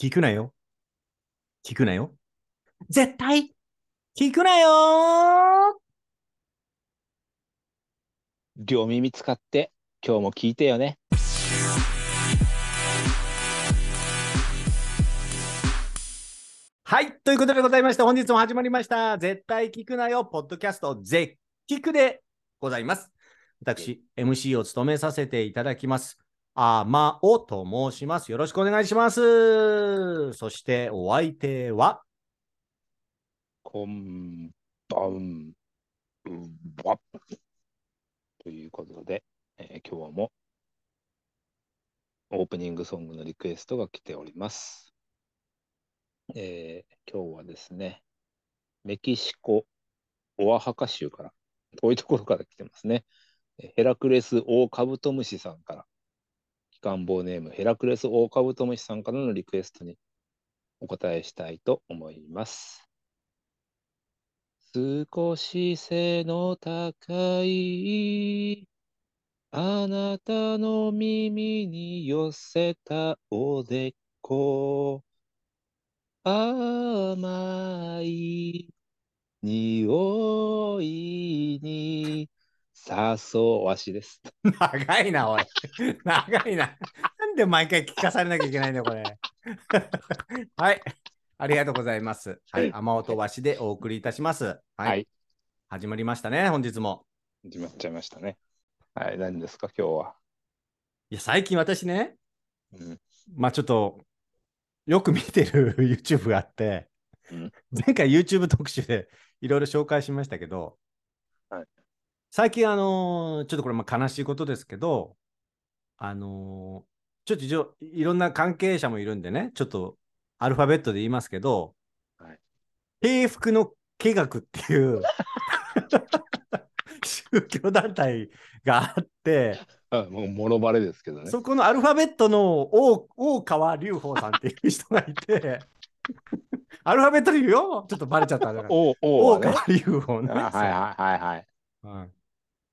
聞くなよ。聞くなよ。絶対聞くなよ両耳使って今日も聞いてよね。はい。ということでございまして、本日も始まりました。絶対聞くなよ。ポッドキャスト、絶聞くでございます。私、MC を務めさせていただきます。あまおと申します。よろしくお願いします。そして、お相手は、こんばんは。ということで、えー今日もオープニングソングのリクエストが来ております。えー今日はですね、メキシコ・オアハカ州から、遠いところから来てますね。ヘラクレス・オオカブトムシさんから、機関棒ネームヘラクレス・オオカブトムシさんからのリクエストにお答えしたいと思います。少し背の高いあなたの耳に寄せたおでこ甘い匂いに誘わしです。長いな、おい。長いな。なんで毎回聞かされなきゃいけないんだよ、これ。はい。ありがとうございます。はい。雨音わしでお送りいたします。はい。はい始まりましたね、本日も。始まっちゃいましたね。はい、何ですか、今日は？いや、最近私ね、うん、まあちょっと、よく見てる YouTube があって、うん前回 YouTube 特集でいろいろ紹介しましたけど、はい最近、あのーちょっとこれまあ悲しいことですけど、あのーちょっといろんな関係者もいるんでね、ちょっとアルファベットで言いますけど、はい。平服の計画っていう宗教団体があって、あもう、もろバレですけどね。そこのアルファベットの大大川隆法さんっていう人がいて、アルファベットで言うよ、ちょっとバレちゃった。大川隆法ね、あはいはいはいはい。はい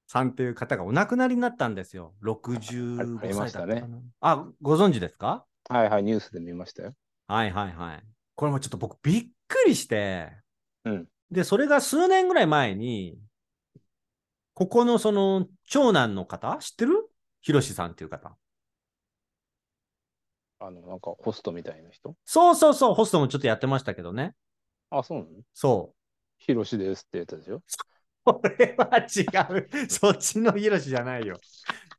さんっていう方がお亡くなりになったんですよ。あ65ありま歳だったかしたねな。あ、ご存知ですか？はいはい、ニュースで見ましたよ。はいはいはい。これもちょっと僕びっくりして、うんで、それが数年ぐらい前に、ここのその長男の方、知ってる？ひろしさんっていう方。あの、なんかホストみたいな人？そうそうそう、ホストもちょっとやってましたけどね。あ、そうなの？そう。ヒロシですってやつでしょ？これは違う。そっちのヒロシじゃないよ。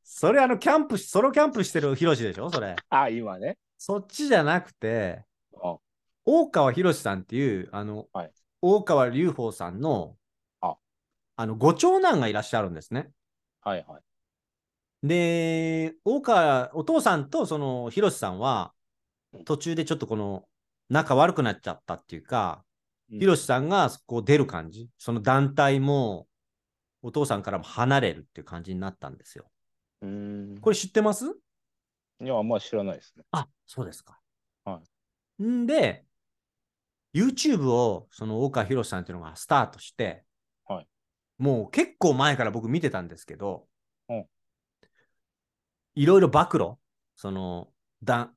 それあのキャンプし、ソロキャンプしてるヒロシでしょ？それ。あ、今ね。そっちじゃなくて、あ、大川博さんっていう、あの、はい大川隆法さんの、ああの、ご長男がいらっしゃるんですね。はいはい。で、大川、お父さんとその博さんはうん、途中でちょっとこの、仲悪くなっちゃったっていうか、うんひろしさんがこう出る感じ、その団体もお父さんからも離れるっていう感じになったんですよ。うーん。これ知ってます？いや、あんま知らないですね。あ、そうですか。。はいんで、YouTube をその大川博さんっていうのがスタートして、はいもう結構前から僕見てたんですけど、うんいろいろ暴露、そのだ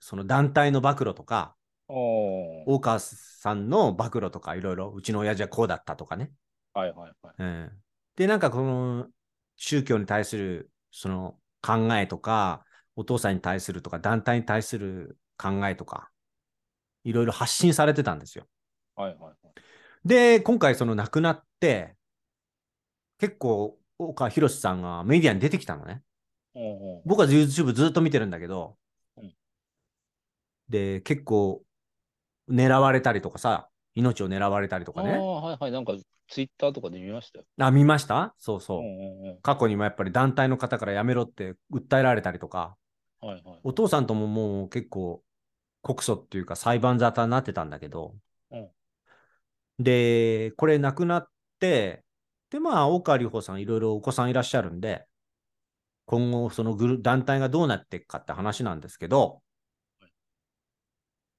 その団体の暴露とか。大川さんの暴露とか、いろいろ、うちの親父はこうだったとかね。はいはいはい。うん、で、なんかこの宗教に対するその考えとか、お父さんに対するとか、団体に対する考えとか、いろいろ発信されてたんですよ。はいはいはい。で、今回その亡くなって、結構、大川博さんがメディアに出てきたのね。おー僕は YouTube ずっと見てるんだけど、うんで、結構、狙われたりとかさ、命を狙われたりとかね。はいはい。なんかツイッターとかで見ましたよ。あ、見ました？そうそう。過去にもやっぱり団体の方からやめろって訴えられたりとか、はいはい。お父さんとももう結構告訴っていうか裁判沙汰になってたんだけど、うんで、これ亡くなって、で、まあ、大川隆法さんいろいろお子さんいらっしゃるんで、今後そのグル団体がどうなっていくかって話なんですけど、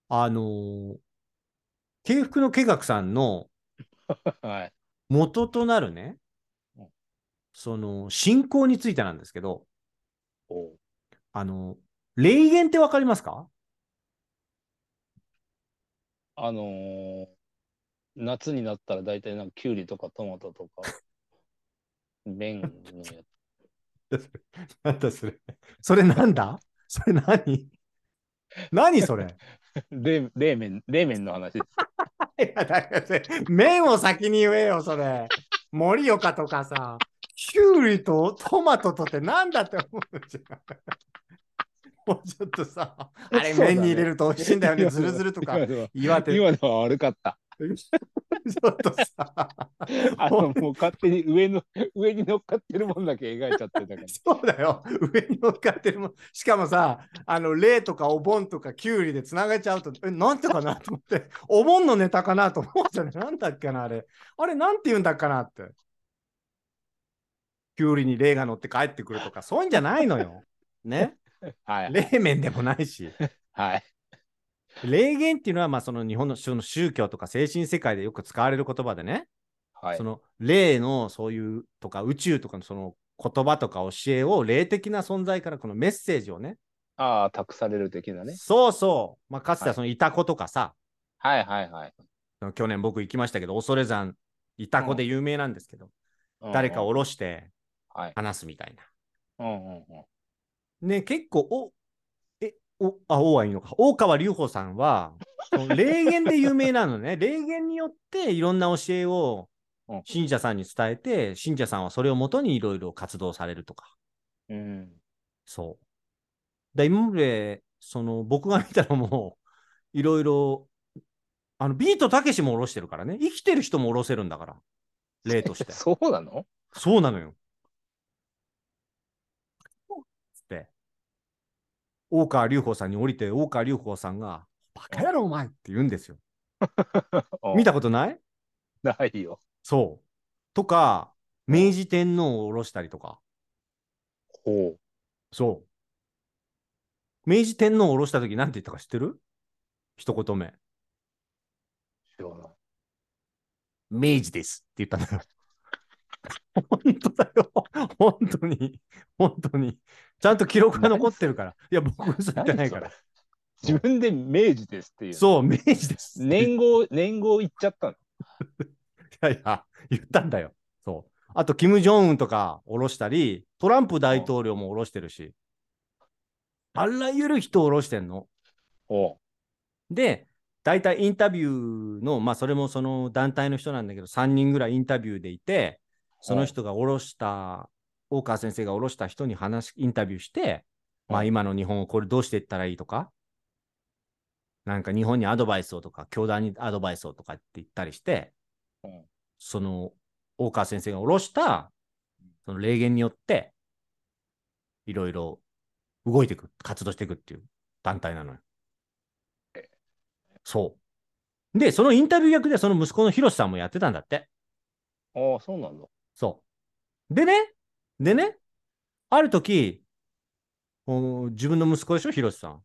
あのー、慶福の計画さんのはい。元となるねうん、その信仰についてなんですけど、あの、霊言ってわかりますか？あのー夏になったら大体なんかキュウリとかトマトとか、麺のやつ。なんだそれ。それなんだ？それ何？何それ？冷冷麺、冷麺の話です。いや、だからそれ麺を先に言えよ、それ。盛岡とかさ、キュウリとトマトとってなんだって思うじゃん。もうちょっとさ、あれ麺に入れると美味しいんだよね、ズルズルとか岩手。ち今のは悪かった。ょっとさ、あの、もう勝手に上の、上に乗っかってるもんだけ描いちゃってたから。そうだよ。上に乗っかってるもん。しかもさ、あの、霊とかお盆とかキュウリでつなげちゃうと、え、なんてかなと思って、お盆のネタかなと思うじゃない。なんだっけな、あれ。あれ、なんて言うんだっかなって。キュウリに霊が乗って帰ってくるとか、そういうんじゃないのよ。ね。はい。霊面でもないし。はい。霊言っていうのは、まあ、その日本のその宗教とか精神世界でよく使われる言葉でね、はいそ。の霊のそういうとか宇宙とかのその言葉とか教えを霊的な存在からこのメッセージをね、ああ、託される的なね。そうそう、まあ、かつてははいそのイタコとかさ、はいはいはい。去年僕行きましたけど、恐山、イタコで有名なんですけど、誰か下ろし。してはい。話すみたいな。うんうんうん。ね、結構、お、え、お、あ、おはいいのか。大川隆法さんは、霊言で有名なのね。霊言によっていろんな教えをうん信者さんに伝えて、信者さんはそれをもとにいろいろ活動されるとか。うん。そう。だ今まで、その、僕が見たのも、いろいろ、あの、ビートたけしも下ろしてるからね。生きてる人も下ろせるんだから。例として。そうなの？そうなのよ。つって、大川隆法さんに降りて、大川隆法さんが、バカ野郎お前って言うんですよ。見たことない？ないよ。そう。とか、明治天皇を下ろしたりとか。ほそう。明治天皇を下ろしたとき、なんて言ったか知ってる？一言目。う。知らない。明治ですって言ったんだよ。本当だよ。本当に。本当に。ちゃんと記録が残ってるから。いや、僕嘘言ってないから。自分で明治ですっていう。そう、明治です。い年号、年号言っちゃったの。やいや、言ったんだよ。そう。あと、キム・ジョンウンとか下ろしたり、トランプ大統領も下ろしてるし、あらゆる人を下ろしてんの。ほで、大体インタビューの、まあ、それもその団体の人なんだけど、3人ぐらいインタビューでいて、その人が下ろした、大川先生が下ろした人に話、インタビューして、まあ、うん今の日本をこれどうしていったらいいとか、なんか日本にアドバイスをとか、教団にアドバイスをとかって言ったりして、うんその大川先生が下ろした、その霊言によって、いろいろ動いていく、活動していくっていう団体なのよ。そう。で、そのインタビュー役でその息子のヒロシさんもやってたんだって。う。ああ、そうなんだ。そう。でね、でね、ある時、お自分の息子でしょ、ヒロシさん。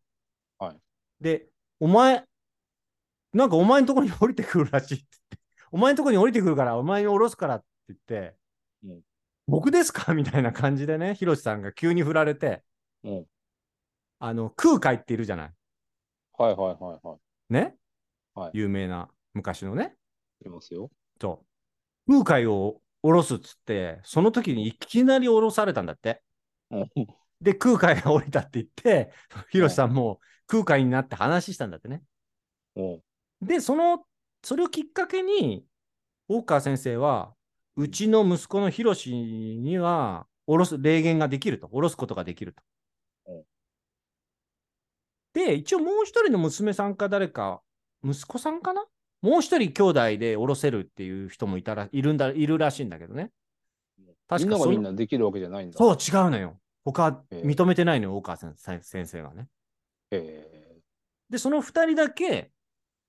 はい。で、お前、なんかお前のところに降りてくるらしいって言って、お前のところに降りてくるから、お前に降ろすからって言って、うん僕ですか？みたいな感じでね、ヒロシさんが急に振られて、うん。あの、空海っているじゃない。はいはいはいはい。ね、はい有名な昔のね。いますよ。そう。空海を降ろすっつって、その時にいきなり降ろされたんだって。うん。で、空海が降りたって言って、ヒロシさんも空海になって話したんだってね。うん。で、その、それをきっかけに、大川先生は、うちの息子のヒロシには、降ろす、霊言ができると、降ろすことができるとうん。で、一応もう一人の娘さんか誰か、息子さんかなもう一人兄弟で降ろせるっていう人もいたら、いるんだ、いるらしいんだけどね。確かそのみんながみんなできるわけじゃないんだ。そう、違うのよ。他認めてないのよ、大川先生先生がね。えで、その二人だけ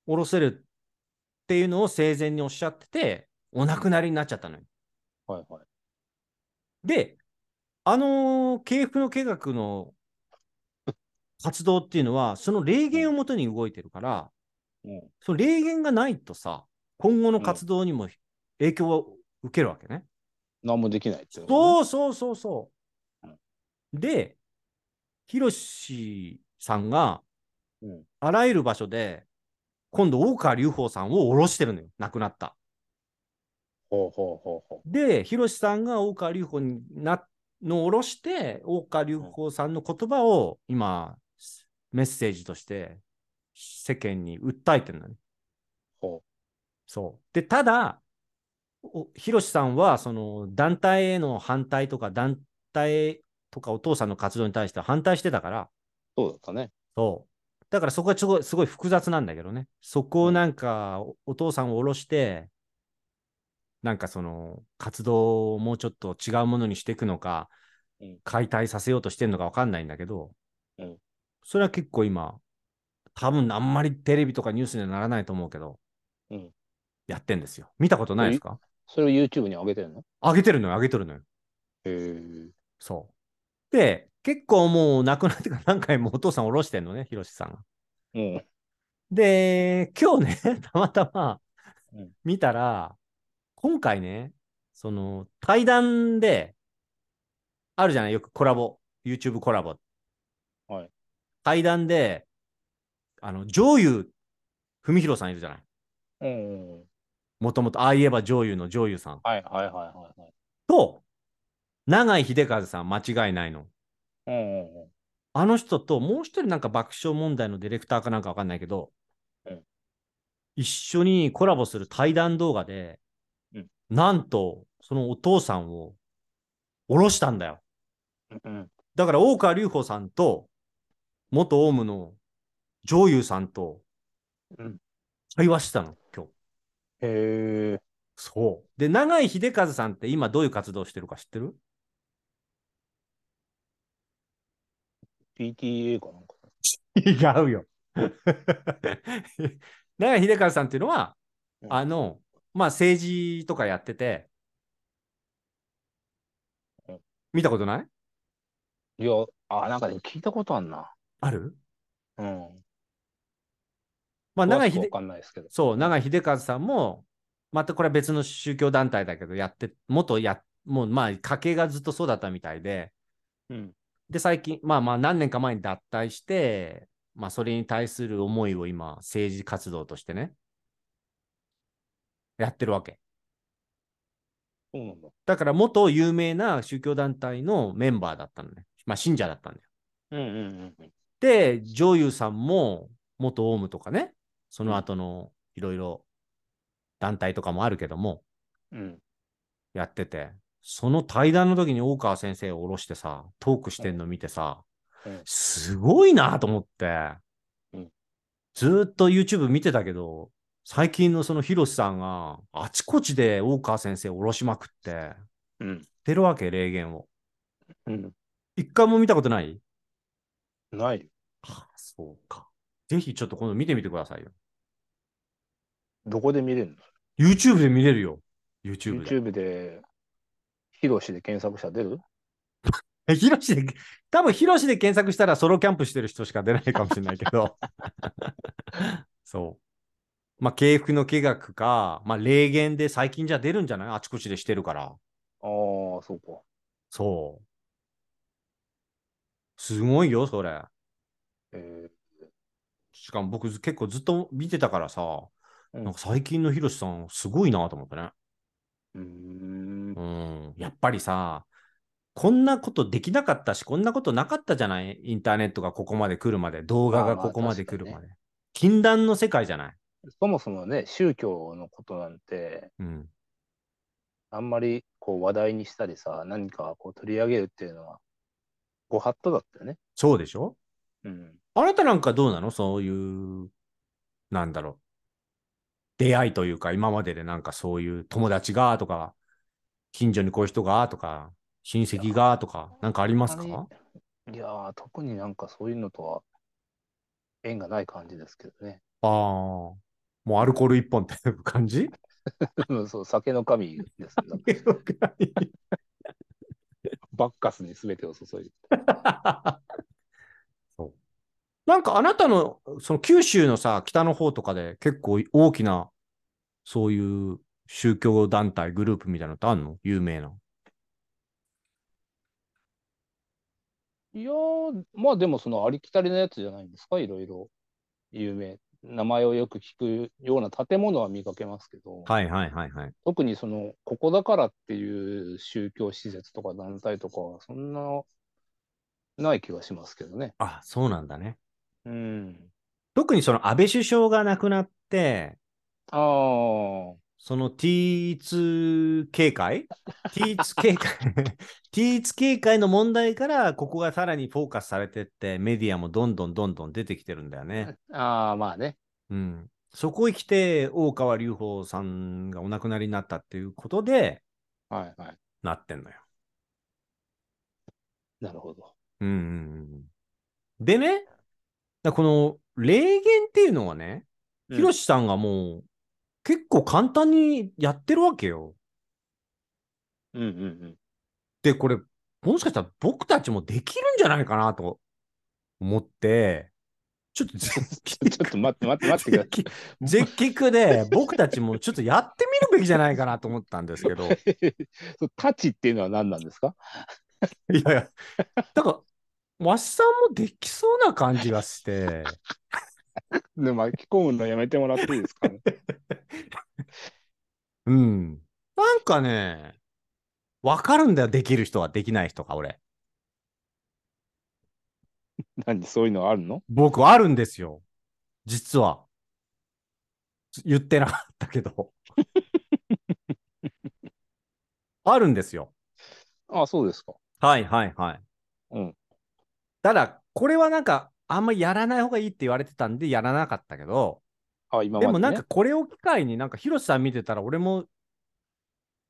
降ろせるっていうのを生前におっしゃってて、お亡くなりになっちゃったのよ。ー、はいはい。で、あのー系譜の計画の活動っていうのは、その霊言をもとに動いてるから、うん。その霊言がないとさ、今後の活動にも影響を受けるわけね。何もできないっていうね、そうそうそうそう。で、ヒロシさんがうん。あらゆる場所で今度、大川隆法さんを下ろしてるのよ。亡くなった。ほうほうほうほで、ヒロシさんが大川隆法になのを下ろして、大川隆法さんの言葉を今、メッセージとして世間に訴えてるのね。う。ほそう。で、ただ、おヒロシさんは、その団体への反対とか、団体とかお父さんの活動に対しては反対してたから、う。そうだったね。そう。だからそこはすごいすごい複雑なんだけどね。そこをなんか、おお父さんを下ろして、なんかその活動をもうちょっと違うものにしていくのか、うん解体させようとしてるのかわかんないんだけど、うんそれは結構今、多分あんまりテレビとかニュースにはならないと思うけど、うんやってんですよ。見たことないですか？それを YouTube に上げてるの？上げてるのよ、上げてるのよ。へえ。そう。で、結構もう亡くなってから何回もお父さん下ろしてんのね、ヒロシさんが。うん。で、今日ね、たまたまうん見たら、今回ね、その対談で、あるじゃない、よくコラボ、YouTube コラボ。はい。対談で、あの、上優文弘さんいるじゃない。うん。もともと、ああ言えば上優の上優さんはいはいはいはいはい。と、永井秀和さん、間違いないの。うんうんうん。あの人と、もう一人なんか爆笑問題のディレクターかなんかわかんないけど、うん一緒にコラボする対談動画で、うんなんと、そのお父さんを下ろしたんだよ。うん。だから、大川隆法さんと、元オウムの上優さんとうん。会話したの、今日。へえ。そう。で、永井秀和さんって今どういう活動してるか知ってる？PTA かなんか。違うよ。永井秀和さんっていうのは、うんあの、まあ政治とかやっててうん、見たことない？いや、あ、なんかね、聞いたことあんな。ある？うん。まあ永井秀かんないですけど。そう、永井秀和さんも、またこれは別の宗教団体だけど、やって、元や、もうまあ家系がずっとそうだったみたいで、うん。で、最近、まあまあ何年か前に脱退して、まあそれに対する思いを今、政治活動としてね、やってるわけ。そうなんだ。だから元有名な宗教団体のメンバーだったのね。まあ信者だったんだよ。うんうんうんうん。で、上優さんも元オウムとかね、その後のいろいろ団体とかもあるけども、うん。やってて、その対談の時に大川先生を下ろしてさ、トークしてんの見てさ、うんすごいなと思って、うんずーっと YouTube 見てたけど、最近のそのヒロシさんがあちこちで大川先生を下ろしまくって、うん。出るわけ、霊言を。うん。一回も見たことない？ないよ。ああそうか。ぜひちょっと今度見てみてくださいよ。どこで見れるの？YouTube で見れるよ。YouTube で。?YouTube で、ヒロシで検索したら出る？え ヒロシで、多分ヒロシで検索したらソロキャンプしてる人しか出ないかもしれないけど。そう。まあ、敬服の気学か、まあ、霊言で最近じゃ出るんじゃない？あちこちでしてるから。ああ、そうか。そう。すごいよ、それ。えしかも僕結構ずっと見てたからさ、うんなんか最近のヒロシさんすごいなと思ってね。ー、うーん。うん。やっぱりさ、こんなことできなかったし、こんなことなかったじゃない？インターネットがここまで来るまで、動画まあまあがここまで来る確かまで。禁断の世界じゃない？そもそもね、宗教のことなんて、うん。あんまりこう話題にしたりさ、何かこう取り上げるっていうのは、ご法度だったよね。そうでしょ？うん。あなたなんかどうなの？そういう、なんだろう。出会いというか、今まででなんかそういう友達がとか、近所にこういう人がとか、親戚がとか、なんかありますか？あいやー、特になんかそういうのとは縁がない感じですけどね。ああ、もうアルコール一本っていう感じ？う んそう、酒の神ですね。バッカスに全てを注いで。なんかあなたのその九州のさ北の方とかで結構大きなそういう宗教団体グループみたいなのってあんの？有名な。いやー、まあでもそのありきたりのやつじゃないんですか、いろいろ有名名前をよく聞くような建物は見かけますけど、はいはいはいはい。特にその、ここだからっていう宗教施設とか団体とかは、そんな、ない気がしますけどね。あ、そうなんだね。うん。特にその安倍首相が亡くなって、ああ、その T2 警戒 ?T2 警戒 ?T2 警戒の問題から、ここがさらにフォーカスされてって、メディアもどんどんどんどん出てきてるんだよね。ああ、まあね。うん。そこへ来て、大川隆法さんがお亡くなりになったっていうことで、はいはい。なってんのよ。なるほど。うんうんうん。でね、だこの霊言っていうのはね、うんヒロシさんがもう結構簡単にやってるわけよ。うんうんうん。で、これ、もしかしたら僕たちもできるんじゃないかなと思って、ちょっと ちょっと待って待って待ってください。絶菊で僕たちもちょっとやってみるべきじゃないかなと思ったんですけど。い そうタチっていうのは何なんですか？やいや、だから、わしさんもできそうな感じがして。で巻き込むのやめてもらっていいですかね？うん。なんかね、わかるんだよ、できる人は、できない人が、俺。何そういうのあるの？僕、あるんですよ。実は。言ってなかったけど。あるんですよ。ああ、そうですか。はいはいはい。うん。ただ、これはなんか、あんまりやらない方がいいって言われてたんで、やらなかったけど、あ今まで、もなんかこれを機会になんか、ヒロシさん見てたら、俺も、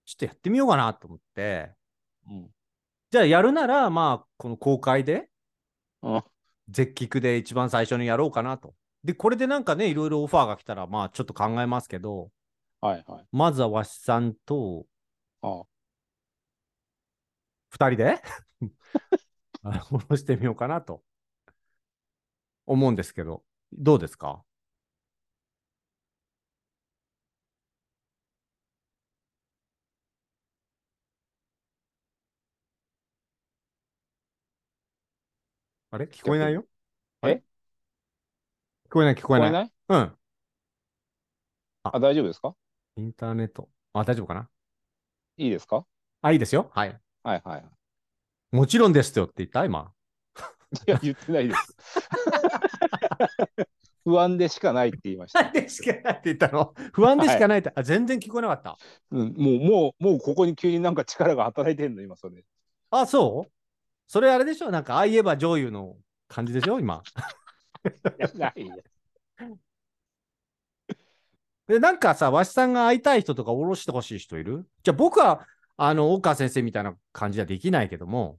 ちょっとやってみようかなと思って、うん。じゃあやるなら、まあ、この公開で、あ絶菊で一番最初にやろうかなと。で、これでなんかね、いろいろオファーが来たら、まあ、ちょっと考えますけど、はいはい。まずはわしさんとあ二人で？下ろしてみようかなと思うんですけど、どうですか？あれ？聞こえないよ？え？聞こえない聞こえない。ない？うん。あ、大丈夫ですか？インターネット。あ、大丈夫かな？いいですか？あ、いいですよ。はい。はいはいはい。もちろんですよって言った？今。いや、言ってないです。不安でしかないって言いました。でしかないって言ったの？不安でしかないって、あ、全然聞こえなかった？うん、もう、もう、もうここに急になんか力が働いてんの、今それ。あ、そう？それあれでしょ？なんか、ああ言えば女優の感じでしょ？今。いやないよで、なんかさ、わしさんが会いたい人とか下ろしてほしい人いる？じゃあ僕は、あの、大川先生みたいな感じはできないけども、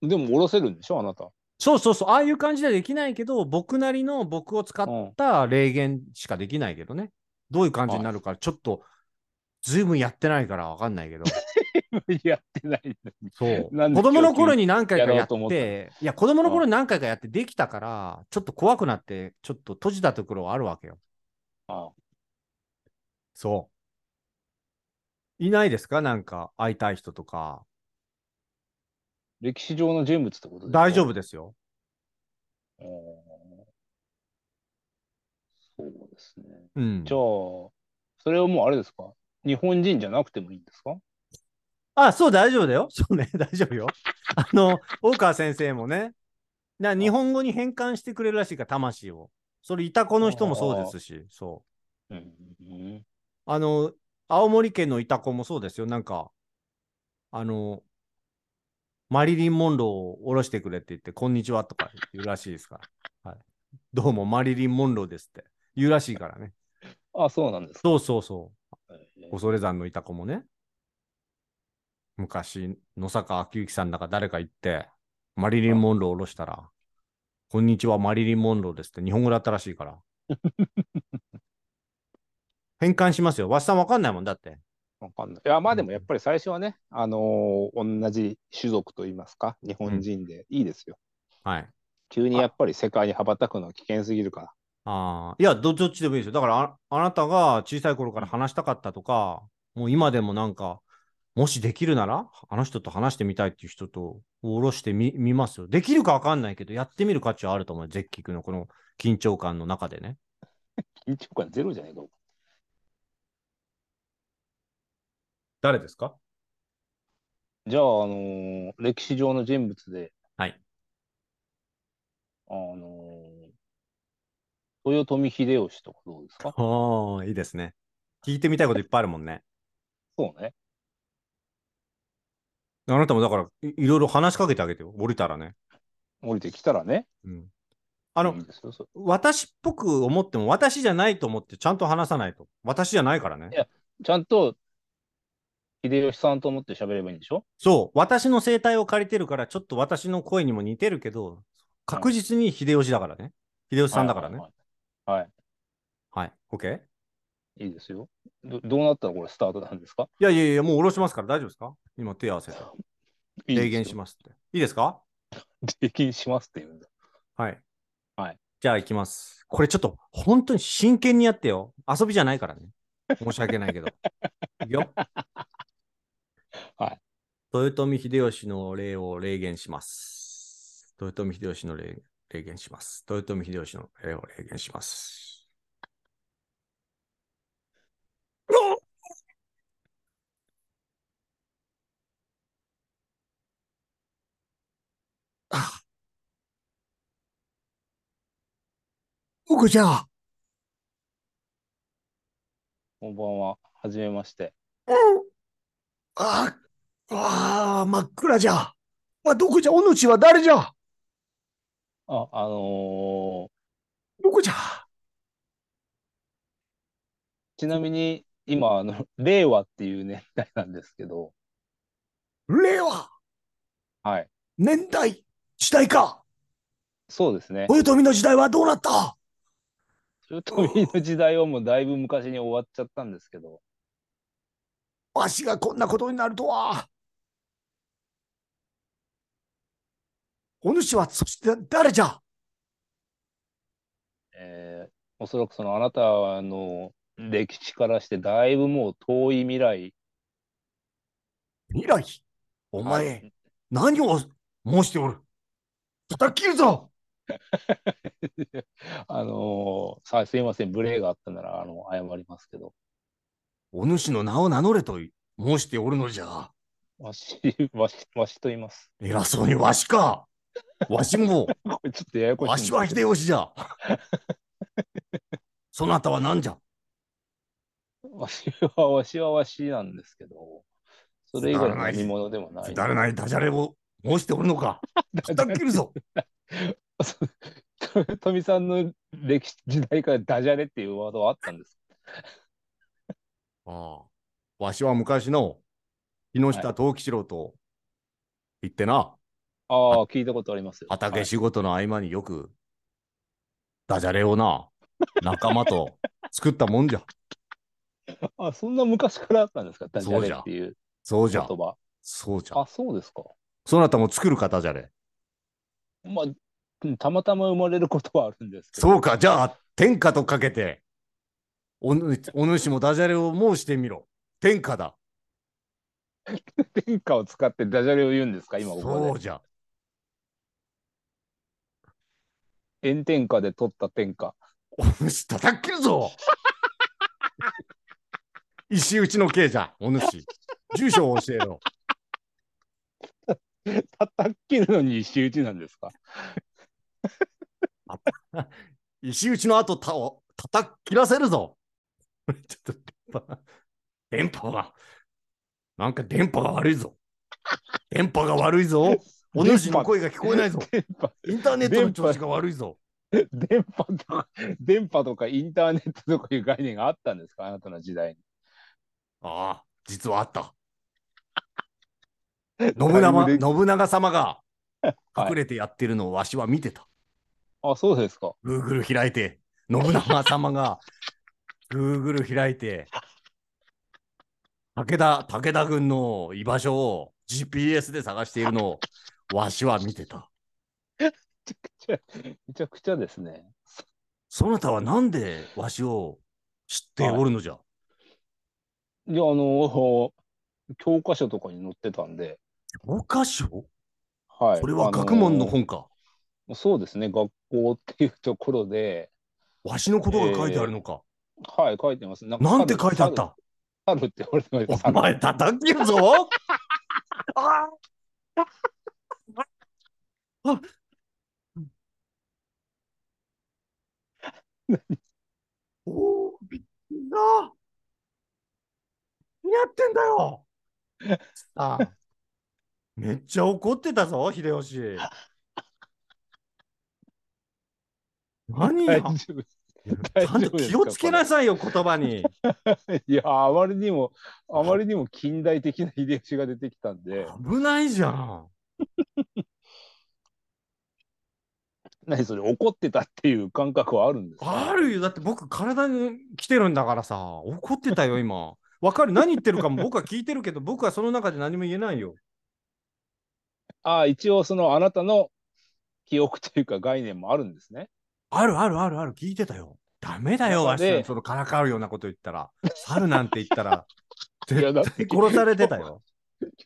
でも、下ろせるんでしょ、あなた。そうそうそう、ああいう感じではできないけど、僕なりの僕を使った霊言しかできないけどね。どういう感じになるか、ちょっと、ずいぶんやってないからわかんないけど。やってない。そう。子供の頃に何回かやって、いや、子供の頃に何回かやってできたから、ちょっと怖くなって、ちょっと閉じたところはあるわけよ。あそう。いないですか？なんか会いたい人とか。歴史上の人物ってことですか？大丈夫ですよ。そうですね。うんじゃあ、。それはもうあれですか？日本人じゃなくてもいいんですか？あ、そう、大丈夫だよ。そうね、大丈夫よ。あの、大川先生もね、な日本語に変換してくれるらしいから、魂を。それ、いた子の人もそうですし、そう。うん。うんあの、青森県のいた子もそうですよ。なんか、あの、マリリン・モンローを下ろしてくれって言って、こんにちはとか言うらしいですから。はい。どうも、マリリン・モンローですって言うらしいからね。あ、そうなんですか。そうそうそう。えー恐山のいた子もね。昔、野坂昭之さんだか誰か行って、マリリン・モンローを下ろしたら、こんにちは、マリリン・モンローですって日本語だったらしいから。変換しますよ。わしさんわかんないもんだって。わかんない。いや、まあでもやっぱり最初はね、あのー同じ種族といいますか、日本人でいいですよ。はい。急にやっぱり世界に羽ばたくのは危険すぎるから。ああ、いやど、どっちでもいいですよ。だからあ、あなたが小さい頃から話したかったとか、もう今でもなんか、もしできるなら、あの人と話してみたいっていう人と下ろしてみ見ますよ。できるかわかんないけど、やってみる価値はあると思う。ゼッキー君のこの緊張感の中でね。緊張感ゼロじゃないか。誰ですか？じゃあ、あのー歴史上の人物で、はい。あのー豊臣秀吉とかどうですか？おー、いいですね。聞いてみたいこといっぱいあるもんね。そうね。あなたもだからい、いろいろ話しかけてあげてよ。降りたらね。降りてきたらね。うん。あのいい、ですよそ私っぽく思っても、私じゃないと思ってちゃんと話さないと。私じゃないからねい。やちゃんと、秀吉さんと思って喋ればいいんでしょ？そう、私の声帯を借りてるから、ちょっと私の声にも似てるけど、確実に秀吉だからね。秀吉さんだからね。はいはいはい。はい。OK? いいですよ。どどうなったらこれスタートなんですか？いやいやいや、もう下ろしますから大丈夫ですか？今手合わせて。霊言しまますって。いいですか？す。霊言しますって言うんだ。はい。はい。じゃあ行きます。これちょっと本当に真剣にやってよ。遊びじゃないからね。申し訳ないけど。いくよ。はい。豊臣秀吉の霊を霊言します。豊臣秀吉の霊霊言します。豊臣秀吉の霊を霊言します。あ僕じゃあ、こんばんは。はじめまして。ああ、真っ暗じゃ。あ、どこじゃ、お主は誰じゃ？あ、あのーどこじゃ？ちなみに今、あの、令和っていう年代なんですけど、令和、はい。年代、時代か？そうですね。豊臣の時代はどうなった？豊臣の時代はもうだいぶ昔に終わっちゃったんですけど、わしがこんなことになるとは。お主はそして誰じゃ？えーおそらくそのあなたの歴史からしてだいぶもう遠い未来、未来？お前、はい。何を申しておる？叩き切るぞ！あのーさすいません、無礼があったならあの謝りますけど、お主の名を名乗れと申しておるのじゃ。わし、わし、わしと言います。偉そうにわしか。わしも、これちょっとややこしわしは秀吉じゃ。そなたは何じゃ？わしは、わしはわしなんですけど、それ以外の何者でもない。くだらないダジャレを申しておるのか。叩き切るぞ。豊臣さんの歴史時代からダジャレっていうワードはあったんです。ああわしは昔の木下藤吉郎と言ってな、ああ、聞いたことありますよ。畑仕事の合間によくダジャレをな、仲間と 作ったもんじゃ。あ、そんな昔からあったんですか？ダジャレっていうそうじゃ。言葉。そうじゃ。あ、そうですか。そなたも作るか、ダジャレ。まあ、うんたまたま生まれることはあるんですけど。そうか、じゃあ、天下とかけて、おぬお主もダジャレを申してみろ。天下だ。天下を使ってダジャレを言うんですか？今ここで。そうじゃ。炎天下で取った天下。お主叩き切るぞ 石打ちの刑じゃ、お主。住所を教えろ。叩っ切るのに石打ちなんですか？石打ちの後たを叩き切らせるぞ。ちょっと電波、電波が、なんか電波が悪いぞ。電波が悪いぞ。お主の声が聞こえないぞ。インターネットの調子が悪いぞ。電波とか、電波とかインターネットとかいう概念があったんですか？あなたの時代に。ああ、実はあった。信長 信長様が はい隠れてやってるのをわしは見てた。あ、そうですか。Google 開いて、信長様が Google 開いて、武田、武田軍の居場所を GPS で探しているのをわしは見てた。めちゃくちゃ、ですね。そなたはなんでわしを知っておるのじゃ、いや、あの、教科書とかに載ってたんで、教科書？はい。それは学問の本か。あのーそうですね、学校っていうところで、わしのことが書いてあるのか。はい、書いてます。ななんて書いてあった？って言われてま。お前叩けるぞ ああおお、びっくりだ。何やってんだよ。ああめっちゃ怒ってたぞ、秀吉。何や？気をつけなさいよ、言葉に。いや、あまりにも、あまりにも近代的な秀吉が出てきたんで、危ないじゃん。何それ、怒ってたっていう感覚はあるんですか？あるよ。だって僕、体に来てるんだからさ、怒ってたよ、今。わかる？何言ってるかも 僕は聞いてるけど、僕はその中で何も言えないよ。ああ、一応、その、あなたの記憶というか概念もあるんですね。あるあるあるある、聞いてたよ。ダメだよ、わし、そのからかうようなこと言ったら。猿なんて言ったら、絶対殺されてたよ。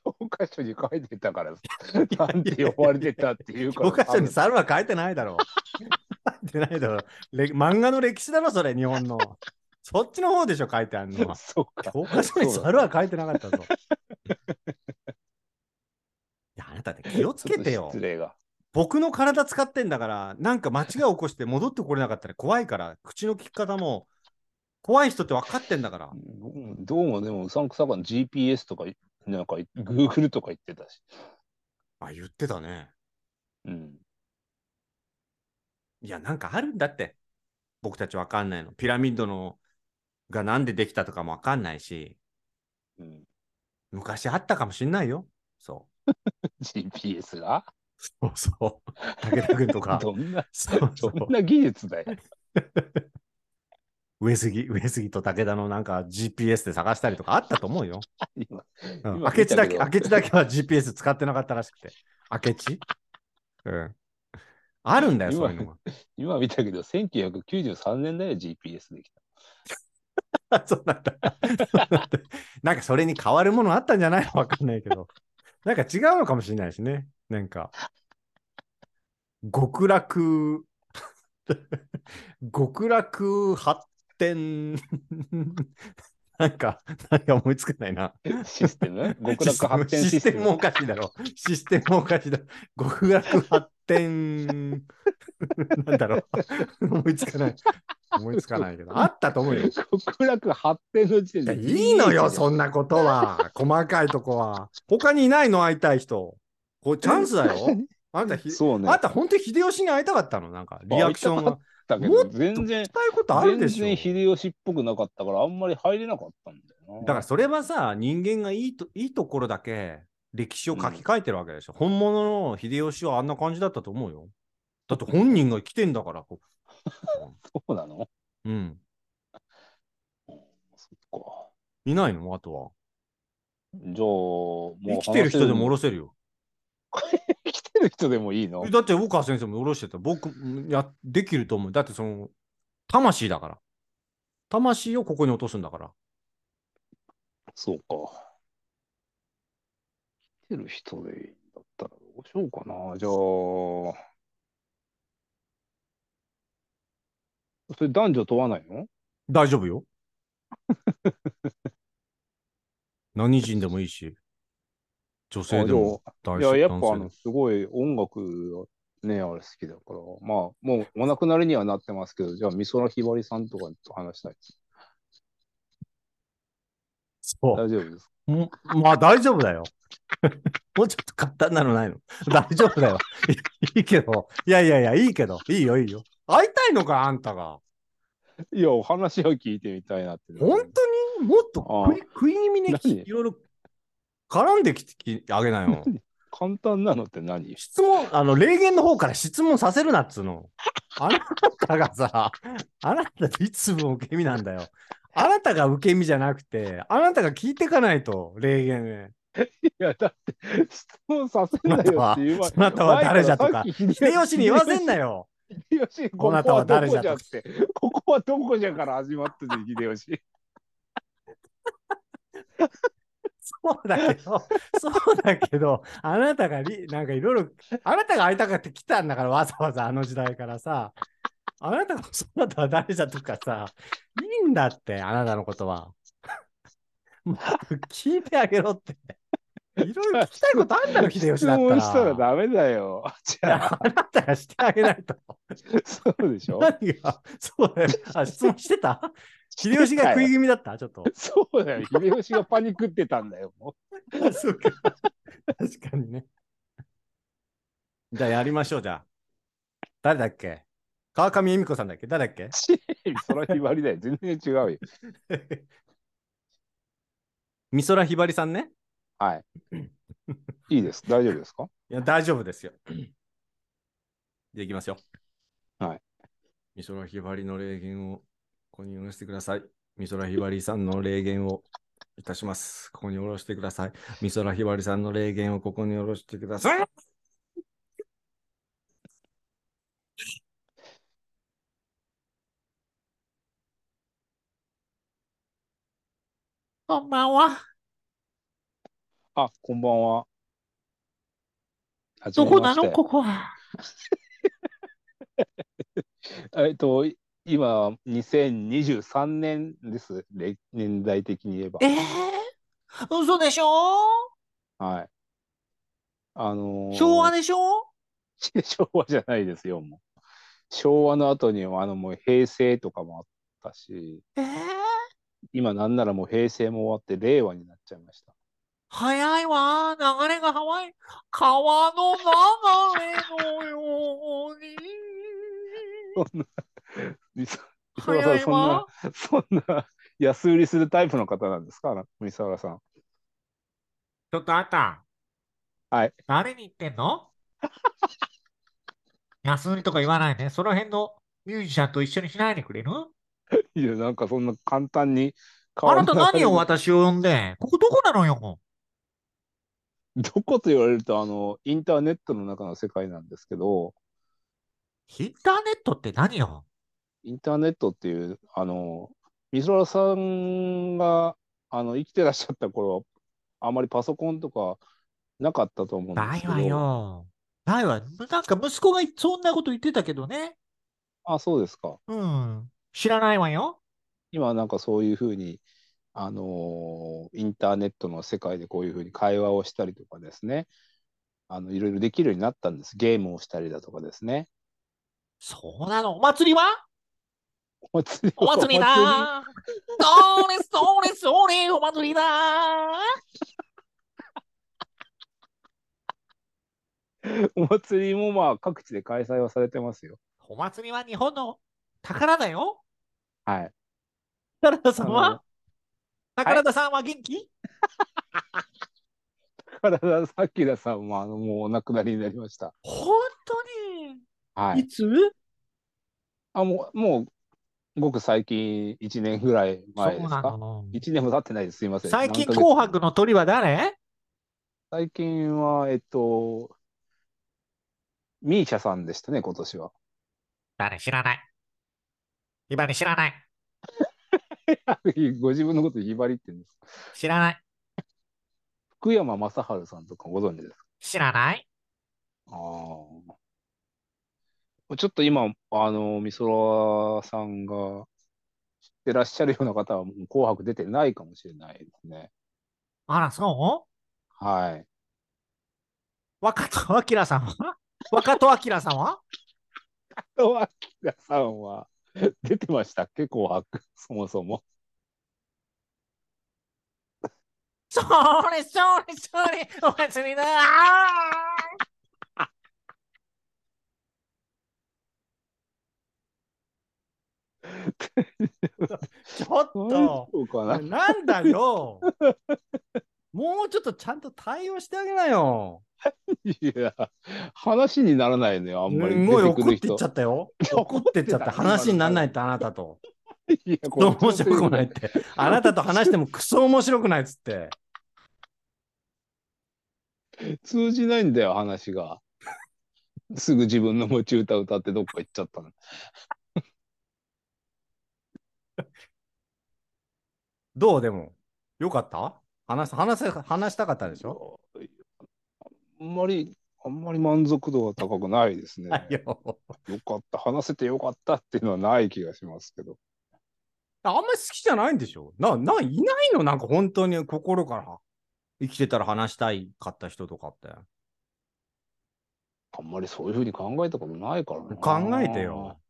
教科書に書いてたから、なんて呼ばれてたっていうから。教科書に猿は書いてないだろ。書いてないだろ。れ漫画の歴史だろ、それ、日本の。そっちの方でしょ、書いてあるのは。そうか。教科書に猿は書いてなかったぞ。いや、あなたね、気をつけてよ。失礼が。僕の体使ってんだから、なんか間違い起こして戻ってこれなかったら怖いから、口の利き方も怖い人って分かってんだから。うんどうもでもうさんくさかの GPS とか、なんか Google とか言ってたし。あ、言ってたね。うん。いや、なんかあるんだって。僕たち分かんないの。ピラミッドのがなんでできたとかも分かんないし、うん、昔あったかもしんないよ。そ GPS が？う。そうそう。武田君とか。どんな、そんな技術だよ。上杉、上杉と武田のなんか GPS で探したりとかあったと思うよ。今うん、今明智だけ、明智だけは GPS 使ってなかったらしくて。明智？うん。あるんだよ、今そういうの今見たけど、1993年だよ、GPS できた。が。そうなんだ。なんかそれに変わるものあったんじゃないの？わかんないけど。なんか違うのかもしれないしね。なんか。極楽、極楽発展。なんか、なんか思いつかないな。システム？極楽発展システム。システムもおかしいだろ。システムもおかしいだろ。極楽発展。なんだろう。思いつかない。思いつかないけど。あったと思うよ。極楽発展の時点で。いいのよ、そんんなことは。細かいとこは。他にいないの、会いたい人。これチャンスだよ。あんたひ、そうね。あんた本当に秀吉に会いたかったの？なんか、リアクションが。だけど、全然全。然秀吉っぽくなかったから、あんまり入れなかったんだよな。だからそれはさ、人間がいいといいところだけ歴史を書き換えてるわけでしょ。本物の秀吉はあんな感じだったと思うよ。だって本人が来てんだから。こ そうなの？ううん。そっか。いないの？あとは。じゃあ、生きてる人でも下ろせせるよ。てる人でもいいの？だって、大川先生も下ろしてた。僕、や、できると思う。だってその、魂だから。魂をここに落とすんだから。そうか。生きてる人でいいんだったらどうしようかな。じゃあ、それ男女問わないの？大丈夫よ。何人でもいいし。女性でも大いや、やっぱあの、すごい音楽がね、あれ好きだから、まあ、もうお亡くなりにはなってますけど、じゃあ、美空ひばりさんとかと話したい。そう。大丈夫です。もまあ大丈夫だよ。もうちょっと簡単なのないの大丈夫だよ。いいいけど。いやいやいや、いいけど。いいよいいよ。会いたいのか、あんたが。いや、お話を聞いてみたいなって。本当に？もっと食い食い気味にいろいろ絡んできてきあげなよ。簡単なのって何？質問、あの、霊言の方から質問させるなっつうの。あなたがさ、あなたっていつも受け身なんだよ。あなたが受け身じゃなくて、あなたが聞いていかないと、霊言ね。いや、だって、質問させんなよっていう前 そなたは誰じゃとか秀吉に言わせんなよ。秀吉、こなたは誰じゃとこじゃって、ここはどこじゃから始まってて、秀吉。そそうだけど、そうだけど、あなたがり、なんかいろいろ、あなたが会いたかって来たんだから、わざわざあの時代からさ、あなたがそなたは誰だとかさ、いいんだって、あなたのことは。もう聞いてあげろって。いろいろ聞きたいことあんだろ、秀吉だったら。質問したらダメだよ。じいゃあ、やあなたがしてあげないと。そうでしょ何が、そうだよ。あ、質問してた？秀吉が食い気味だった？ちょっと。そうだよ。秀吉がパニックってたんだよ。そうか。確かにね。じゃあやりましょう、じゃあ。誰だっけ？川上恵美子さんだっけ？誰だっけ？うそらひばりだよ。全然違うよ。美空ひばりさんね？はい。いいです。大丈夫ですか？いや、大丈夫ですよ。で、いきますよ。はい。美空ひばりの霊言をここに下ろしてください。美空ひばりさんの霊言をいたします。ここに下ろしてください。美空ひばりさんの霊言をここに下ろしてください。こんばんは。あ、こんばんは。どこなの？ここは。えっと、今、2023年です。れ年代的に言えば。ええ嘘でしょ？はい。あのー昭和でしょ？昭和じゃないですよ、もう。昭和の後には、あの、もう平成とかもあったし、ええ今なんならもう平成も終わって令和になっちゃいました。早いわ。流れが早い。川の流れのように。そんな、みさ早いそんなわ。、そんな安売りするタイプの方なんですか？三沢さん。ちょっとあんた。はい。誰に言ってんの？安売りとか言わないで。その辺のミュージシャンと一緒にしないでくれる？いや、なんかそんな簡単にあなた何をを私を呼んでここどこなのよ？どこと言われると、あの、インターネットの中の世界なんですけど、インターネットって何よ？インターネットっていう、あの、美空さんが、あの、生きてらっしゃった頃、あまりパソコンとかなかったと思うんですけど。ないわよ。ないわ。なんか息子がそんなこと言ってたけどね。あ、そうですか。うん。知らないわよ。今なんかそういうふうに、あのーインターネットの世界でこういうふうに会話をしたりとかですね、あのいろいろできるようになったんです。ゲームをしたりだとかですね。そうなの？お祭りは？お祭りお祭りだそれそれそれお祭りだ お祭りもまあ各地で開催はされてますよ。お祭りは日本の宝だよ。はい。宝田さんは？宝田さんは元気？宝田明さんもあのもうお亡くなりになりました。本当にはい。つ？あ、もう、もう、ごく最近1年ぐらい前ですそうなか。の。1年も経ってないです。すいません。最近何ヶ月紅白の鳥は誰？最近は、えっと、ミーシャさんでしたね、今年は。誰知らない。今に知らない。ご自分のことひばりって言うんです。知らない。福山雅治さんとかご存知ですか？知らない。ああ。ちょっと今、あの、美空さんが知ってらっしゃるような方は、もう紅白出てないかもしれないですね。あら、そう？はい。若戸明さんは？若戸明さんは？戸明さんは出てましたっけ？紅白、そもそも。それそれそれお祭りだちょっと。な？なんだよ。もうちょっとちゃんと対応してあげなよ。いや、話にならないのよ、あんまり。すごい出てくる人。怒ってっちゃ。ったよ。怒ってっちゃった。話にならないってあなたと。いや、こ面っちのせい白くないって。あなたと話してもクソ面白くないっつって。通じないんだよ、話が。すぐ自分の持ち歌歌ってどっか行っちゃったの。どう？でもよかった？話す話せ話したかったでしょ？あんまり、あんまり満足度は高くないですね。は いよ。よかった、話せてよかったっていうのはない気がしますけど。あんまり好きじゃないんでしょ？な、な、いないの？なんか本当に心から生きてたら話したいかった人とかって。あんまりそういうふうに考えたことないからな。考えてよ。。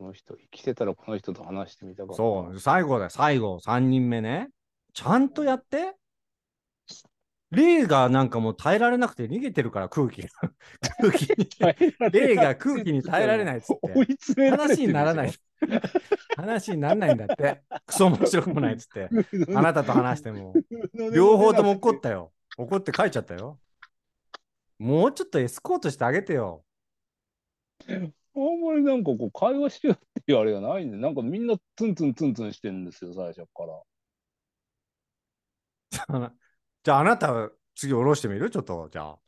この人、生きてたらこの人と話してみたかった。そう、最後だよ、最後、3人目ね。ちゃんとやって。霊がなんかもう耐えられなくて逃げてるから空気が。空気 に。霊が空気に耐えられないっつって追い話にならない。話にならないんだって。クソ面白くもないっつって。あなたと話しても。両方とも怒ったよ。怒って帰っちゃったよ。もうちょっとエスコートしてあげてよ。あんまりなんかこう会話しようっていうあれがないんで、なんかみんなツンツンツンツンしてるんですよ、最初から。じゃああなた次下ろしてみる？ちょっとじゃあ。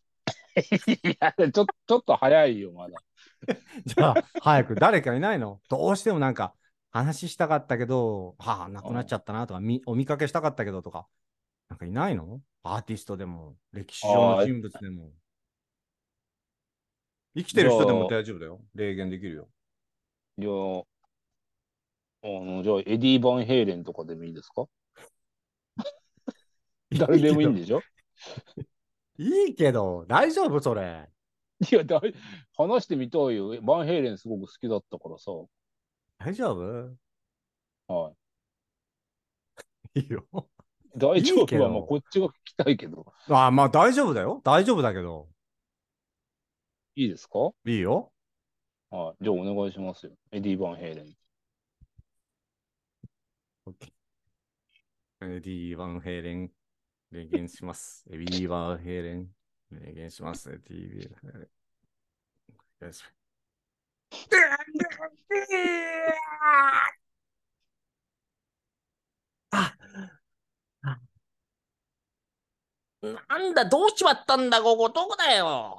いや、ちょちょっと早いよ、まだ。じゃあ早く誰かいないの？どうしてもなんか話したかったけど、はあ、亡くなっちゃったなとか、みお見かけしたかったけどとか、なんかいないの？アーティストでも、歴史上の人物でも。生きてる人でも大丈夫だよ。霊言できるよ。いや、あの、じゃあ、エディ・バンヘイレンとかでもいいですか？誰でもいいんでしょ？いいけど、大丈夫それ。いや、だい話してみたいよ。バンヘイレンすごく好きだったからさ。大丈夫？はいいよ。い。大丈夫？は、まあ、こっちが聞きたいけど。あまあ大丈夫だよ。大丈夫だけど。いいですか？はいいよ。い。じゃあ、お願いしますよ。エディ・バンヘイレン。エディ・バンヘイレン、霊言します。エディ・バンヘイレン、霊言します。エディ・バンヘイレン。お願いします なんだ、どうしちまったんだ、ここ、どこだよ。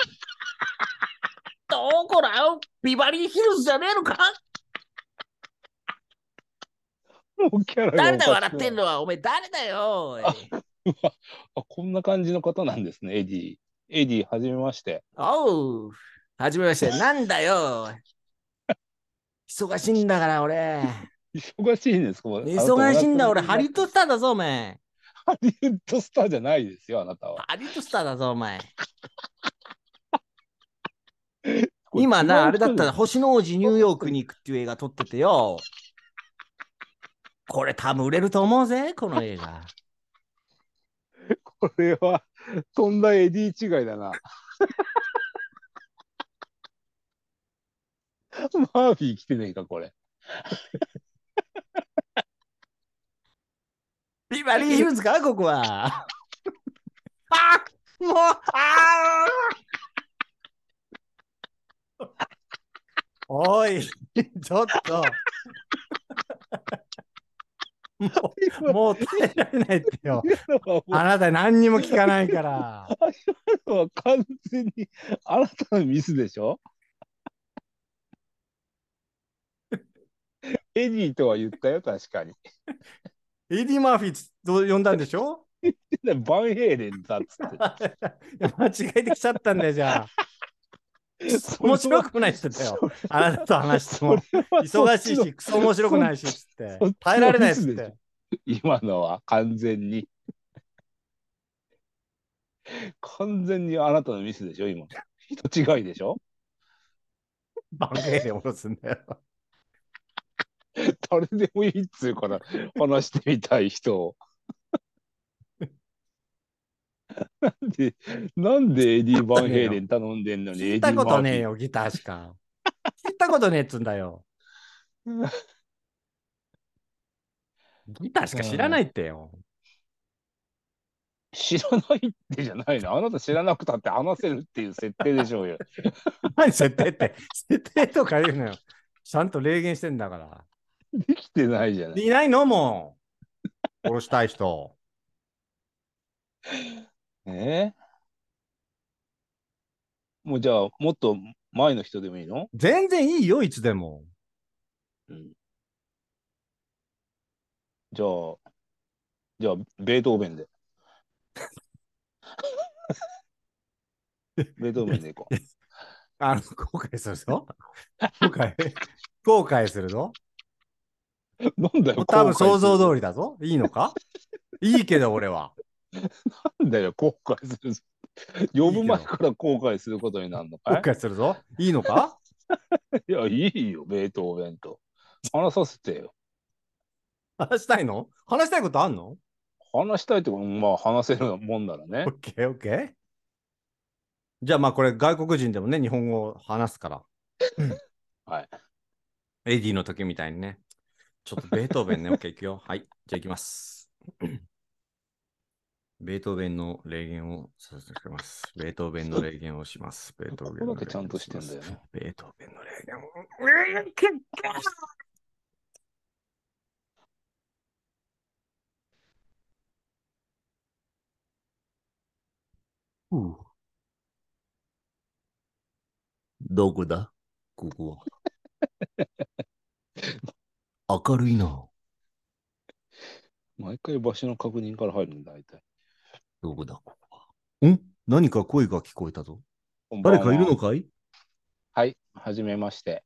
どこだよ、ビバリーヒルズじゃねえのか？誰だ、笑ってんのは、お前誰だよ。あ、こんな感じの方なんですね、エディ。エディ、はじめまして。おう、はじめまして、なんだよ。忙しいんだから、俺。忙しいんですか？忙しいんだ、俺、ハリウッドスターだぞ、お前。ハリウッドスターじゃないですよ、あなたは。ハリウッドスターだぞ、お前。今な、あれだったら、星の王子ニューヨークに行くっていう映画撮っててよ。これ多分売れると思うぜ、この映画。これは、とんだエディ違いだな。マーフィー来てねえか、これ。ビバリーヒルズか、ここは。あもう、あーおい、ちょっと。もう、もう耐えられないってよ。あなた何にも聞かないから。は完全にあなたのミスでしょ？エディとは言ったよ、確かに。エディ・マーフィーと呼んだんでしょ？バンヘイレンだっつって。間違えてきちゃったんだよ、じゃあ。面白くない人だよ。あなたと話しても。忙しいし、クソ面白くないし、つっっちの。耐えられないっつって。今のは完全に。完全にあなたのミスでしょ、今。人違いでしょ？すんだよ。誰でもいいっつうから話してみたい人を。なんで、なんでエディ・バンヘイレン頼んでんのに聞いたことねえエよ、ギターしか。聞いたことねえっつんだよ。ギターしか知らないってよ。知らないってじゃないのあなた知らなくたって話せるっていう設定でしょうよ。何設定って？設定とか言うのよ。ちゃんと霊言してんだから。できてないじゃない。いないのもう。殺したい人。えもうじゃあ、もっと前の人でもいいの？全然いいよ、いつでも。じゃあ、じゃあ、ベートーベンで。ベートーベンでいこう。あの、後悔するぞ。後悔、後悔するぞ。なんだよ、多分想像通り。りだぞ。いいのか？いいけど俺は。なんだよ、後悔するぞ。呼ぶ前から後悔することになるの後か悔するぞ。いいのか？い いや、いいよ、ベートーベンと。話させてよ。話したいの？話したいことあんの？話したいってことまあ話せるもんならねオッ。ケーオッケー。じゃあまあこれ外国人でもね、日本語を話すから。はい。エディの時みたいにね。ちょっとベートーベンね、オッケーいくよ。はい。じゃあいきます。ベートーベンの例言をさせてくれます。ベートーベンの例言をします。ベートーベンのここだけちゃんとしてんだよね。ベートーベンの例言を。うんどこだ？ここは。明るいな。毎回場所の確認から入るんだ、大体。どこだここは。ん？何か声が聞こえたぞ。こんばんは誰かいるのかい？はい、はじめまして。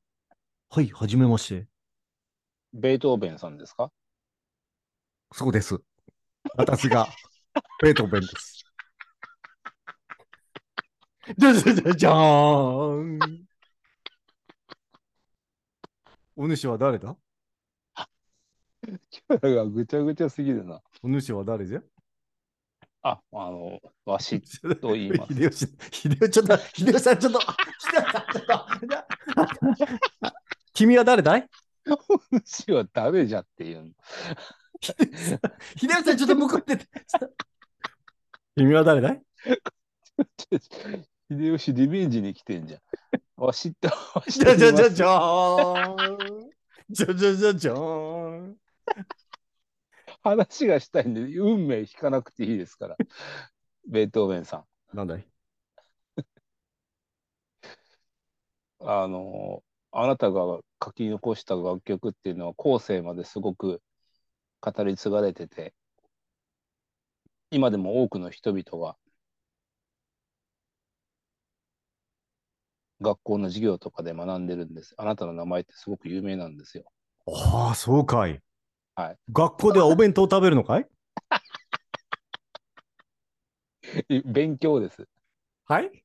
はい、はじめまして。ベートーベンさんですか？そうです。私が、ベートーベンです。じゃじゃじゃじゃーん。お主は誰だ？キャラがぐちゃぐちゃすぎるな。お主は誰じゃ？あ、あの、わしと言います。秀吉、秀吉、ちょっと、秀吉さん、ちょっと、秀吉さん、ちょっと。君は誰だい？主は誰じゃっていうの。秀吉さん、ちょっと向こうって。君は誰だい？秀吉リベンジに来てんじゃん。わしって、わしじと言いますゃじゃじゃじゃーん。じゃじゃじゃじゃーん。話がしたいんで、運命引かなくていいですから。ベートーベンさん。なんだい？あの、あなたが書き残した楽曲っていうのは後世まですごく語り継がれてて、今でも多くの人々が学校の授業とかで学んでるんです。あなたの名前ってすごく有名なんですよ。ああ、そうかい。はい。学校ではお弁当食べるのかい？勉強です。はい？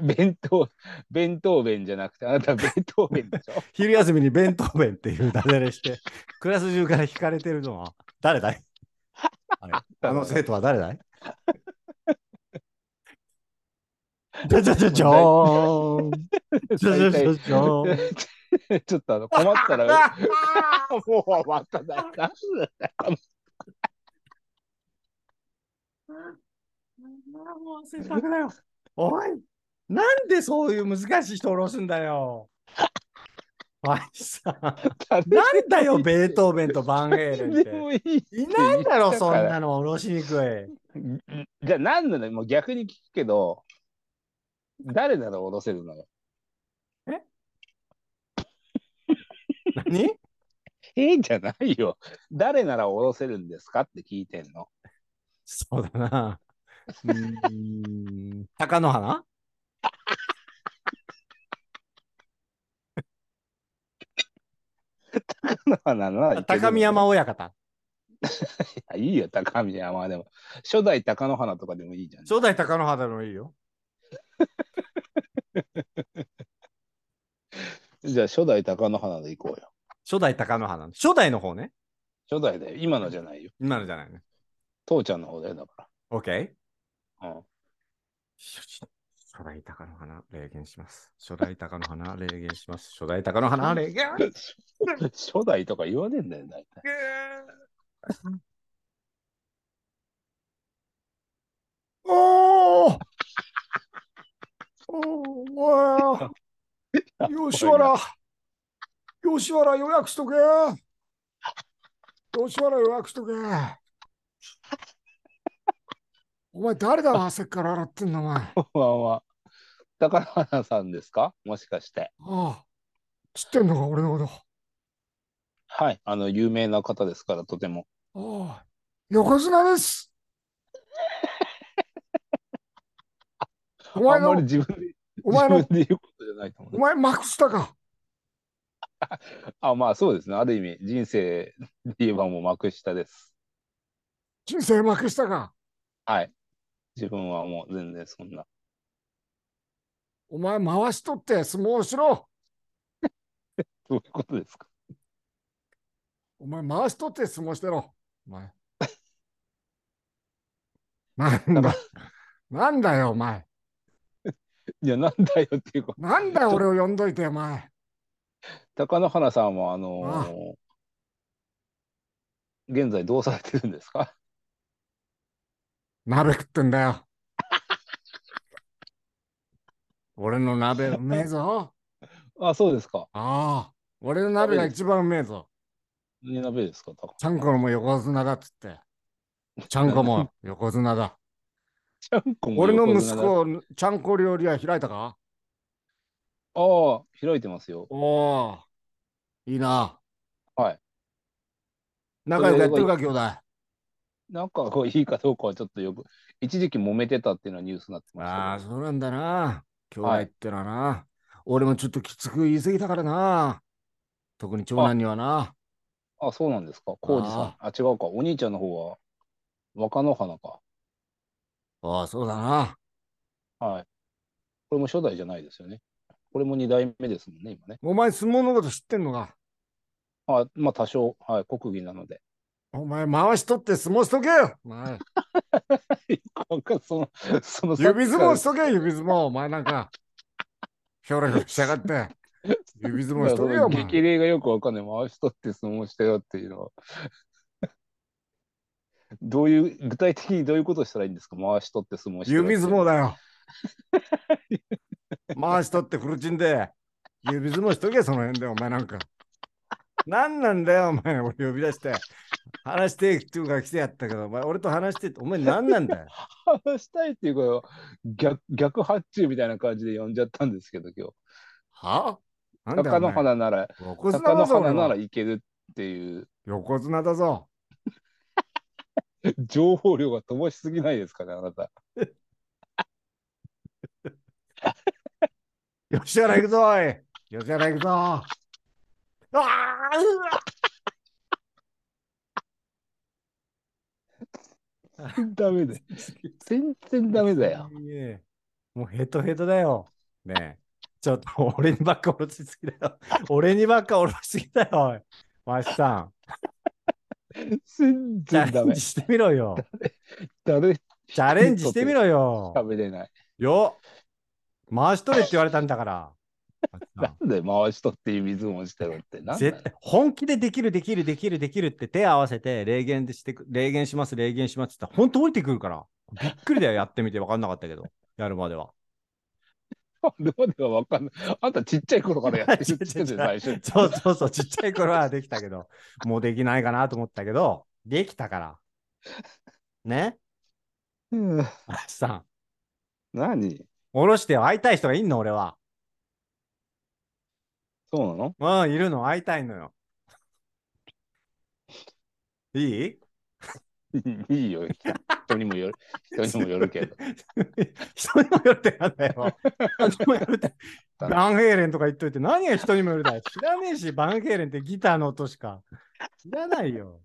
弁当、弁当弁じゃなくて、あなた弁当弁でしょ？昼休みに弁当弁っていうダジャレして、クラス中から引かれてるのは誰だい、はい、あの生徒は誰だい？じゃじゃじゃじゃーん。じゃじゃじゃじゃーん。ちょっとあの困ったら、もう終わっただか。もう性格だよ。おい、なんでそういう難しい人を下ろすんだよ。おいさ、なんだよ、ベートーベンとバンヘイレンって。いないだろ、そんなの下ろしにくい。じゃあ何なの？もう逆に聞くけど、誰なら下ろせるのよ。何 え？ー、じゃないよ。誰なら下ろせるんですかって聞いてんの。そうだな。うーん、鷹の花？なの高見山親方。いいよ、高見山でも。初代高野花とかでもいいじゃん。初代高野花でもいいよ。じゃあ初代高野花で行こうよ。初代高野花。初代の方ね。初代で、今のじゃないよ。今のじゃないね。父ちゃんの方だよ、だか OK? ら。うん初初代高野花、霊言します。初代高野花、霊言します。初代高野花、霊言。初代とか言わねえんだよ、大体。おーおー吉原吉原予約しとけ吉原予約しとけお前誰だ汗っから洗ってんのお前。あこんばんは。高野花さんですか？もしかして。あ。知ってんのか俺のこと。はい。あの、有名な方ですから、とても。ああ。横綱です。お前あんまりの、自分で、お前の。お前、まくしたか。あ、まあそうですね。ある意味、人生で言えばもう幕下です。人生まくしたか。はい。自分はもう全然そんな。お前、回しとって相撲しろ。どういうことですか？お前、回しとって相撲してろ。お前。なんだ。なんだよ、お前。いや、なんだよっていうか、なんだよ、俺を呼んどいて、お前。貴乃花さんは、あのーああ現在どうされてるんですか？鍋食ってんだよ。俺の鍋うめえぞ。あ、そうですか。ああ、俺の鍋が一番うめえぞ。何鍋ですか高ちゃん？こも横綱だっつって。ちゃんこも横綱だ。ちゃんこも俺の息子、ちゃんこ料理は開いたか？ああ、開いてますよ。おお、いいな。はい。仲良くやってるか、兄弟？なんかこういいかどうかはちょっとよく、一時期揉めてたっていうのはニュースになってまああ、したけそうなんだな。兄弟はいってのはな。俺もちょっときつく言い過ぎたからな。特に長男にはな。ど。あ、そうなんですか。浩二さん。あ違うか。お兄ちゃんの方は若乃花か。ああ、そうだな。はい。これも初代じゃないですよね。これも二代目ですもんね、今ね。お前、相撲のこと知ってんのか？あまあ多少、はい、国技なので。お前、回しとって相撲しとけよ。お前なんかその、その指相撲しさとけよ、指相撲。お前なんか、ひょろひょろしやがって。指相撲しとけよ、お前。激励がよくわかんない。回しとって相撲したよっていうのは。どういう、具体的にどういうことしたらいいんですか？回しとって相撲して指相撲だよ。回しとってフルチンで、指相撲しとけ、その辺で、お前なんか。何なんだよ、お前、俺呼び出して。話してっていうか来てやったけど、お前、俺と話してって、お前何なんだよ。話したいっていうか、逆、逆発注みたいな感じで呼んじゃったんですけど、今は？なん日。貴乃だよお前花なら、横貴綱だぞ、俺乃花ならは。いけるっていう横綱だぞ。情報量が乏しすぎないですかね、あなた。吉原行くぞ、おい。吉原行くぞ。ああ、うわ ダメだよ。全然ダメだよ。もうヘトヘトだよ。ねえ。ちょっと俺にばっか下ろしすぎだよ。俺にばっか下ろしすぎだよ。おいマシさん。全チャ然ダメレンジ。してみろよ。誰チャレンジしてみろよ。喋れない。よ。回しとれって言われたんだから。なんで回しとって指相撲してろって。な絶対本気でできるできるできるできるって手合わせて霊言でしてく霊言します霊言しますって言ったら本当降りてくるからびっくりだよやってみて分かんなかったけどやるまではあれまではわかんない。あんたちっちゃい頃からやってる って最初に。そうそうそう、ちっちゃい頃はできたけど、もうできないかなと思ったけど、できたから。ね？うん足さん、何？下ろしてよ会いたい人がいんの、俺は。そうなの？うん、いるの、会いたいのよ。いい？いいよ。人にもよる。人にもよるけど。人にもよるってなんだよ。人にもよるって。バンヘイレンとか言っといて、何が人にもよるだよ。知らねえし、バンヘイレンってギターの音しか。知らないよ。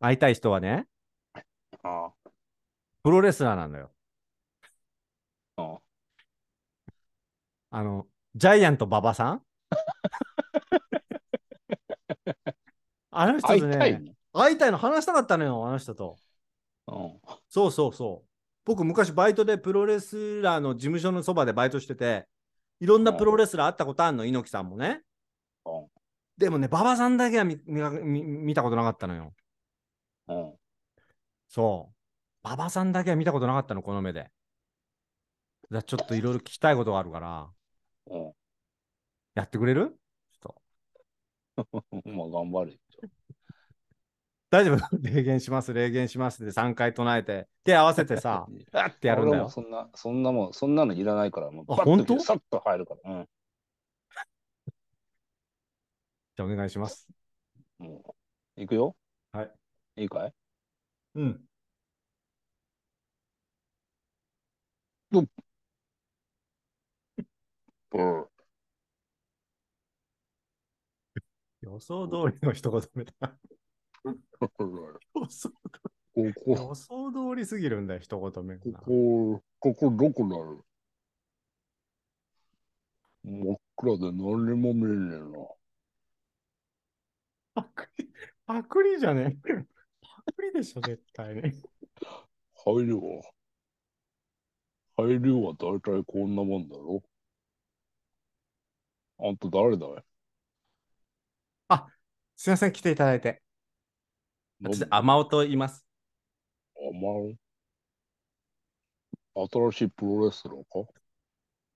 会いたい人はね、あプロレスラーなんだよ。あああの、ジャイアント馬場さん？あの人会いとね、たいの？会いたいの話したかったのよ、あの人と。うんそうそうそう。僕、昔バイトでプロレスラーの事務所のそばでバイトしてて、いろんなプロレスラー会ったことあるの、猪木さんもね。うんでもね、馬場さんだけは見見たことなかったのよ。うんそう。馬場さんだけは見たことなかったの、この目で。だちょっといろいろ聞きたいことがあるから、うんやってくれる？ちょっと。まあ頑張るよ。大丈夫？霊言します、霊言しますで3回唱えて、手合わせてさ、あってやるんだよ。そんな、そんなもん、そんなのいらないから、もうあ本当？さっと入るから。うん。じゃあお願いします。もう、いくよ。はい。いいかい？うん。うん。予想通りの一言目だ。こ予想こ、予想通りすぎるんだよ、一言目こが。こ、ここどこだろう真っ暗で何にも見えねえな。パクリ、パクリじゃねえ。パクリでしょ、絶対に。入りは、入りは大体こんなもんだろあんた誰だい？すいません、来ていただいて。私、甘尾と言います。あま新しいプロレスラーか？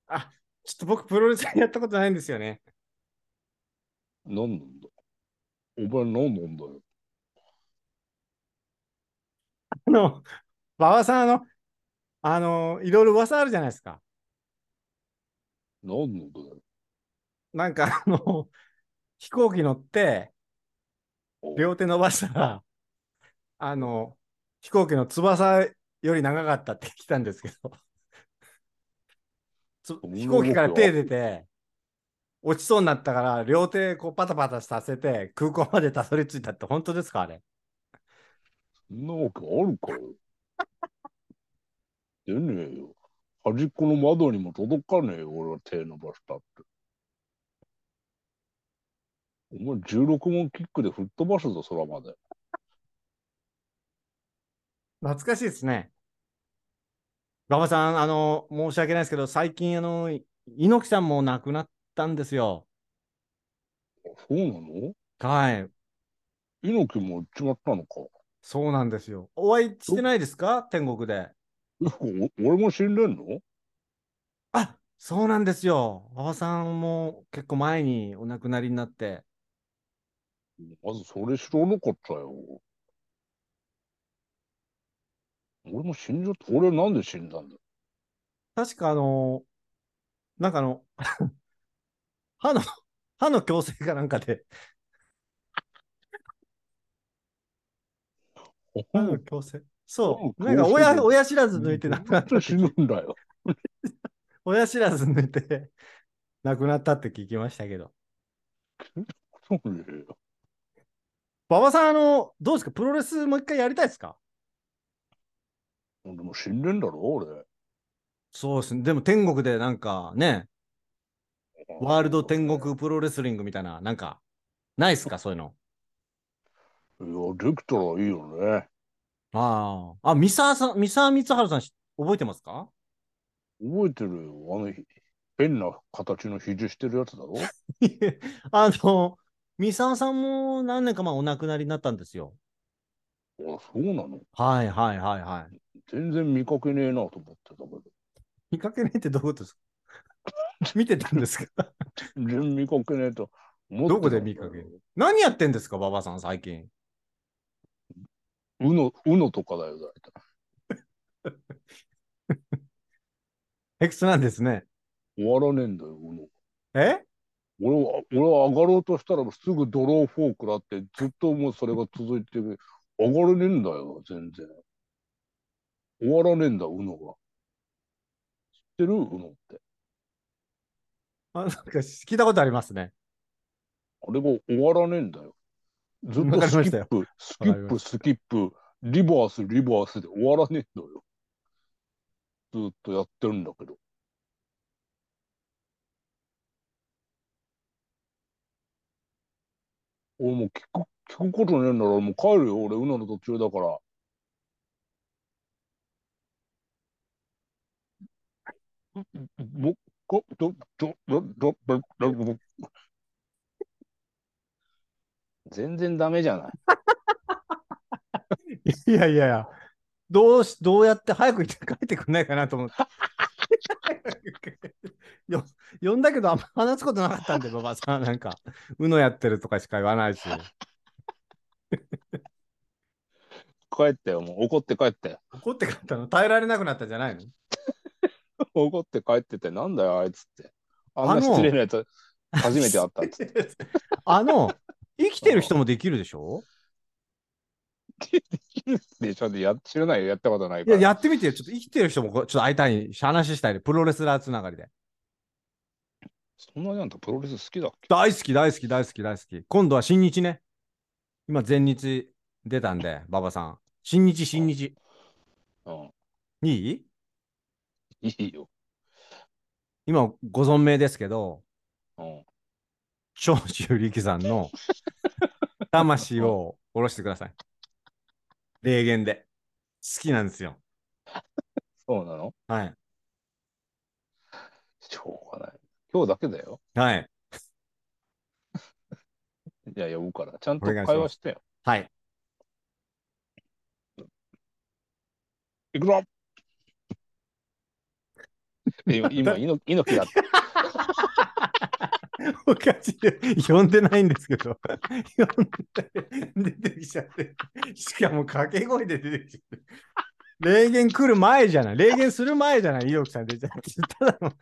あ、ちょっと僕、プロレスやったことないんですよね。何なんだ？お前何なんだよ？あの、馬場さん、あの、あの、いろいろ噂あるじゃないですか。何なんだよ？なんか、あの、飛行機乗って、お両手伸ばしたら、あの、飛行機の翼より長かったって聞いたんですけど、飛行機から手出て、落ちそうになったから、両手こうパタパタさせて、空港までたどり着いたって本当ですかあれ。そんなわけあるかよ。出ねえよ。端っこの窓にも届かねえよ俺は手伸ばしたって。お前16問キックで吹っ飛ばすぞ空まで懐かしいですね。馬場さん、あの、申し訳ないですけど、最近、あの、猪木さんも亡くなったんですよ。そうなの？はい。猪木も行っちまったのかそうなんですよ。お会いしてないですか？天国で。えお俺も死んでんの？あそうなんですよ。馬場さんも結構前にお亡くなりになって。まずそれ知らなかったよ俺も死んじゃった。俺はなんで死んだんだ？よ確かあの、なんかあの、歯の、歯の矯正かなんかで、歯の矯正。そう。なんか親、親知らず抜いて亡くなった。死ぬんだよ。親知らず抜いて亡くなったって聞きましたけど。馬場さん、あの、どうですか？プロレスもう一回やりたいですか？でも死んでんだろ俺そうですね。でも天国でなんかね、ワールド天国プロレスリングみたいな、なんか、ないっすかそういうの。いや、できたらいいよね。ああ。あ、三沢さん、三沢光晴さんし覚えてますか？覚えてるよ。あの、変な形の肘してるやつだろ あの、三沢さんも何年か前お亡くなりになったんですよ。あ、そうなの？はいはいはいはい。全然見かけねえなと思ってたけど。見かけねえってどういうことですか？見てたんですか？全然見かけねえと思ってどこで見かける？何やってんですか？馬場さん最近。うの、うのとかだよ、大体。エクスなんですね。終わらねえんだよ、うの。え？俺は、俺は上がろうとしたらすぐドローフォークだって、ずっともうそれが続いて、上がれねえんだよ、全然。終わらねえんだ、うのが。知ってる？うのって。あなんか聞いたことありますね。あれが終わらねえんだよ。ずっとスキップ、スキップ、スキップ、リバース、リバースで終わらねえんだよ。ずっとやってるんだけど。俺もう聞く、聞くことねえんだろ。もう帰るよ。俺、うのの途中だから。ぼ、こ、ど、ど、ど、ど、ど、ど、ど、全然ダメじゃない。いやいやいや、どうし、どうやって早く帰ってくんないかなと思って。よ呼んだけど、あんま話すことなかったんで、馬場さん。なんか、うのやってるとかしか言わないし。帰ってよ。もう怒って帰って。怒って帰ったの耐えられなくなったんじゃないの？怒って帰ってて、なんだよ、あいつって。あんな失礼なやつ、初めて会ったっつって。あの、生きてる人もできるでしょ？でしょ？でや知らないよ、やったことないいや、から。やってみてよ。ちょっと生きてる人もちょっと会いたい、話したいで、プロレスラーつながりで。そんなにあんたプロレス好きだっけ？大好き、大好き、大好き、大好き。今度は新日ね。今、全日出たんで、馬場さん。新日、新日。うん。いい？いいよ。今、ご存命ですけど、うん。長州力さんの 魂を下ろしてください。霊言で。好きなんですよ。そうなの？はい。しょうがない。今日だけだよ。はい。いや、呼ぶから。ちゃんとお願いします会話してよ。はい。いくぞえ今、今、猪木だった。おかしい。呼んでないんですけど。呼んで、出てきちゃって。しかも掛け声で出てきちゃって。霊言来る前じゃない。霊言する前じゃない。猪木さん出ちゃって。ただの、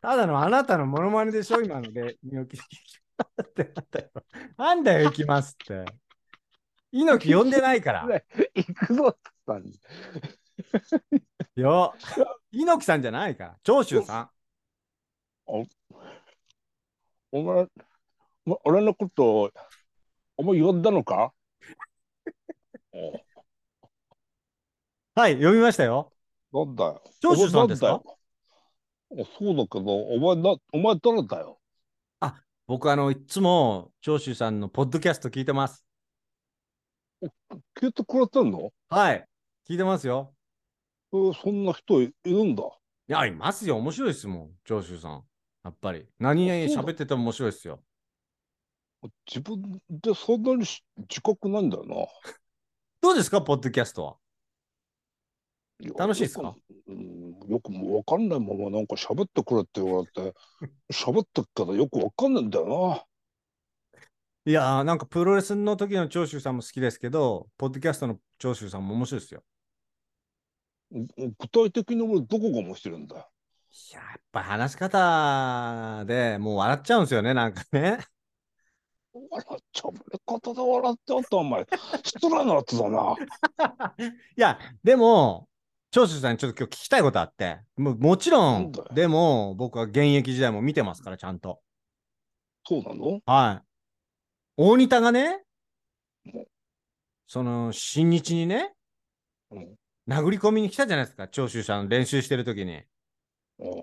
ただのあなたのモノマネでしょ今ので。猪木。ってなんだよ。なんだよ、行きますって。猪木呼んでないから。行くぞって言ったんよ。猪木さんじゃないから。長州さん。お前、お俺のこと、お前呼んだのか？はい、読みましたよ。なんだよ。長州さんですか？そうだけど、お前な、お前誰だよ？僕、あの、いつも長州さんのポッドキャスト聞いてます。聞いてくれてんの？はい。聞いてますよ。えーそんな人いいるんだ。いや、いますよ。面白いですもん。長州さん。やっぱり。何喋ってても面白いですよ。自分でそんなにし自覚ないんだよな。どうですか、ポッドキャストは？楽しいっすか？よくもうわかんないままなんか喋ってくれって言われて、喋ってっけどよくわかんないんだよいやー、なんかプロレスの時の長州さんも好きですけど、ポッドキャストの長州さんも面白いですよ。な。具体的に俺どこが面白いんだ？よ。いや、やっぱ話し方でもう笑っちゃうんですよね、なんかね。笑っちゃう。れ方で笑ってあったお前。失礼なやつだな。いや、でも、長州さんにちょっと今日聞きたいことあって、もうもちろんなんでも僕は現役時代も見てますから、ちゃんと。そうなの？はい。大仁田がねうん、その、新日にね、うん殴り込みに来たじゃないですか、長州さん練習してる時に。うん。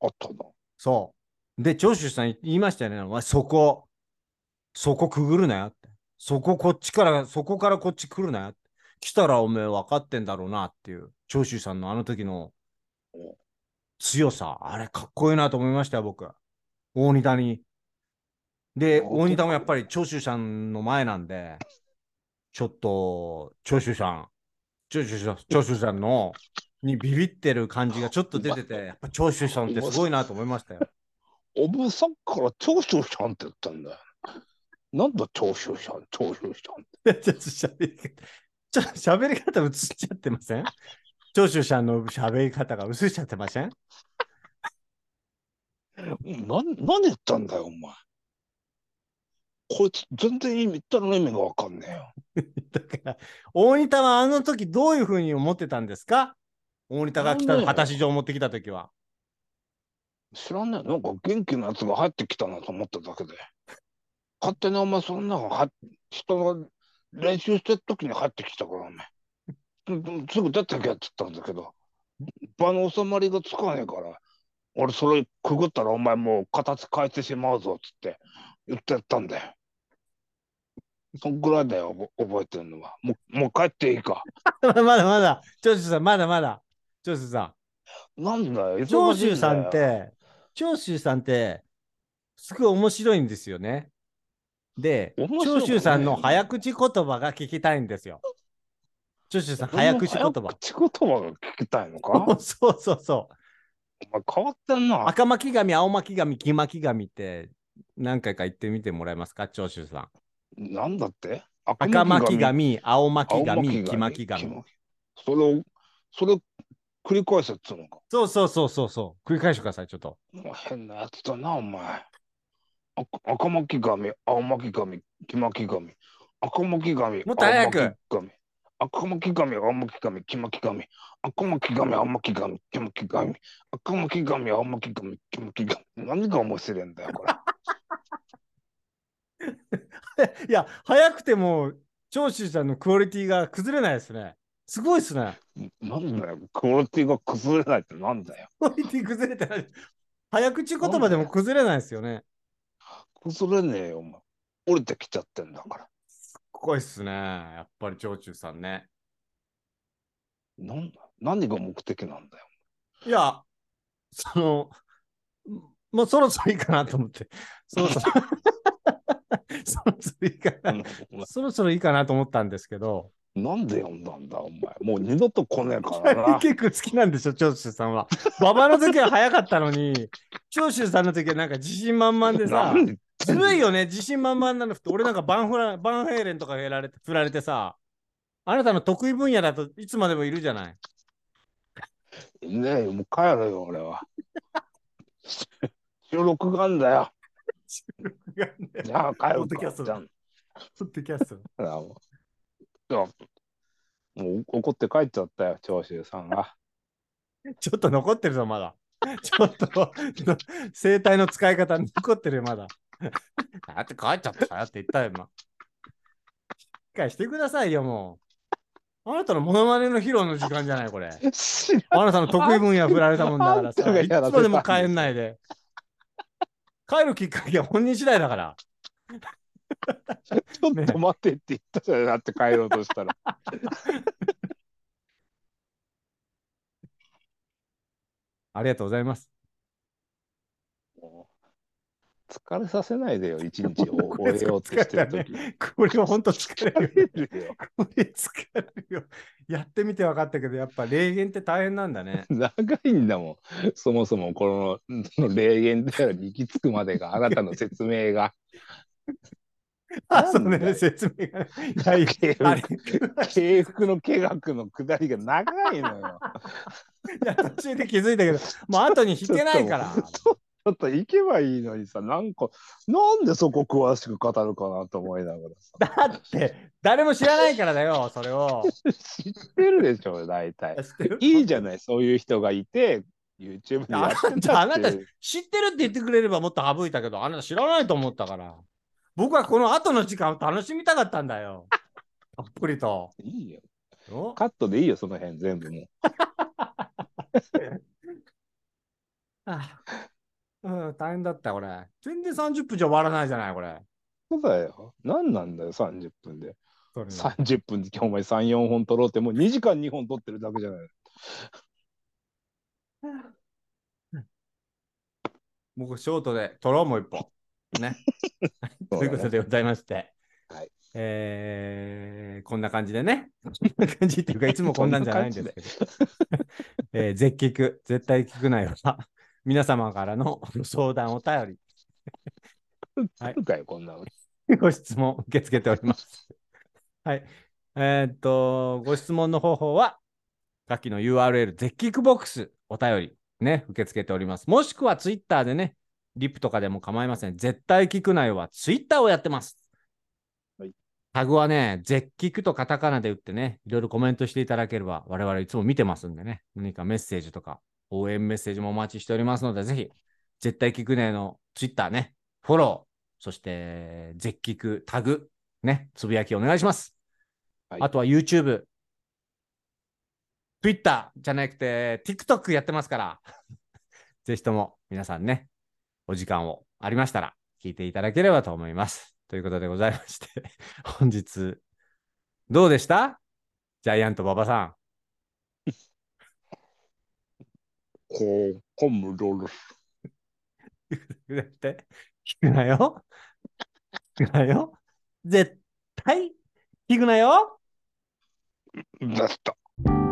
あったな。そう。で、長州さん言いましたよね、お前そこ、そこくぐるなよって。そここっちから、そこからこっち来るなよって。来たらおめえ分かってんだろうなっていう、長州さんのあの時のうん強さ、あれかっこいいなと思いましたよ、僕。大仁田に。で、あ大仁田もやっぱり長州さんの前なんで、ちょっと、長州さん、長州さん、長州さんの、にビビってる感じがちょっと出てて、やっぱ長州さんってすごいなと思いましたよ。お前さっきから長州さんって言ったんだよ。なんだ長州さん、長州さんって。ちょっと喋り方、ちょっと喋り方映っちゃってません？長州さんの喋り方が映っちゃってません な何言ったんだよ、お前。こいつ全然意味言ったの意味がわかんねえよ。だから、大仁田はあの時どういうふうに思ってたんですか？大仁田が来た、果たし状を持ってきた時は。知らんねえ。なんか元気なやつが入ってきたなと思っただけで。勝手にお前そんなのは人が練習してる時に入ってきたからお前。すすぐ出てけって言ったんだけど、場の収まりがつかねえから、俺それくぐったらお前もう形変えてしまうぞっつって言ってやったんだよ。そんぐらいだよ、覚覚えてるのは。もうもう帰っていいか。まだまだ、長州さん、まだまだ。長州さなんだよ、ん。長州さんっ。て、長州さんって、すごい面白いんですよね。で、面白くない長州さんの早口言葉が聞きたいんですよ。長州さん、早口言葉。早口言葉が聞きたいのか？そうそうそう。お前変わってんな。赤巻紙、青巻紙、黄巻紙って何回か言ってみてもらえますか、長州さん。なんだって？赤巻紙、青巻青紙、巻黄巻紙。それを、それ繰り返せっつうのか。そうそうそうそうそう。繰り返してください、ちょっと。もう変なやつだな、お前。あ赤巻紙、青巻紙、黄巻紙、赤巻紙、もっと早く赤巻紙、青巻紙、黄巻紙、赤巻紙、青巻紙、黄巻紙、赤巻紙、青巻紙、黄巻紙。何が面白いんだよ、こ いや、早くても、長州さんのクオリティが崩れないですね。すごいですね。れ。なんだよ、クオリティが崩れないってなんだよ。クオリティ崩れてない。早口言葉でも崩れないですよね。崩れねえよ、お前。降りてきちゃってんだから。すごいっすね。やっぱり長州さんね。なんだ何が目的なんだよ。いや、その、もうそろそろいいかなと思って。そろそろ。そろそろいいかな。おそろそろいいかなと思ったんですけど、前なんで呼んだんだ、お前。もう二度と来ねえからな。結構好きなんでしょ、長州さんは。馬場の時は早かったのに、長州さんの時はなんか自信満々でさずるいよね、自信満々なのって、俺なんかバンフラバンヘイレンとかやられて振られてさ、あなたの得意分野だといつまでもいるじゃない。ねえよ、もう帰るよ、俺は。収録があんだよ。じゃあ帰るかポッドキャストじゃあポッドキャスト あもう怒って帰っちゃったよ、長州さんが。ちょっと残ってるぞ、まだ。ちょっと、声帯の使い方残ってるよ、まだ。だって帰っちゃったよって言ったよ、今。しっかりしてくださいよ、もう。あなたのモノマネの披露の時間じゃない、これ。あなたの得意分野振られたもんだからさ、いつまでも帰んないで。帰るきっかけは本人次第だから。ちょっと待ってって言ったじゃん、だって帰ろうとしたら。ありがとうございます。もう疲れさせないでよ、一日を終えようとしてる時に。これは本当疲れるよ。これ疲れるよ。やってみて分かったけど、やっぱ霊言って大変なんだね。長いんだもん。そもそもこのその霊言で行き着くまでがあなたの説明が。あ、そうね、説明が敬 服の計画の下りが長いのよ。いや途中で気づいたけど、もう後に引けないから。ちょっと行けばいいのにさ、なんか、なんでそこ詳しく語るかなと思いながらさ。だって、誰も知らないからだよ、それを。知ってるでしょ、大体。いいじゃない、そういう人がいて、YouTube でやってんだあなた。知ってるって言ってくれればもっと省いたけど、あなた知らないと思ったから。僕はこの後の時間を楽しみたかったんだよ。たっぷりと。いいよ。お？カットでいいよ、その辺全部もう。あうん、大変だった、これ。全然30分じゃ終わらないじゃない、これ。そうだよ。何なんだよ、30分で。それね30分で今日お前3、4本撮ろうって、もう2時間2本撮ってるだけじゃない。僕、ショートで撮ろう、もう一本。ね。ということでございまして。はいえーこんな感じでね。こんな感じっていうか、いつもこんなんじゃないんですけど。えー絶聞く、絶対聞くなよは、皆様からのご相談、お便り、はいかよ、こんなの。ご質問受け付けております。はい。えーっと、ご質問の方法は、下記の URL、絶キックボックス、お便り、ね、受け付けております。もしくは Twitter でね、リップとかでも構いません。絶対聞くなよは Twitter をやってます。はいタグはね、絶キックとカタカナで打ってね、いろいろコメントしていただければ、我々いつも見てますんでね、何かメッセージとか、応援メッセージもお待ちしておりますので、ぜひ、絶対聞くねの Twitter ね、フォロー、そして、絶キクタグ、ね、つぶやきお願いします。はいあとは YouTube、Twitter じゃなくて TikTok やってますから、ぜひとも皆さんね、お時間をありましたら聞いていただければと思います。ということでございまして、本日、どうでした？ジャイアント馬場さこう、コムロル。ん。だって、聞くなよ。聞くなよ。絶対聞くなよ。だった。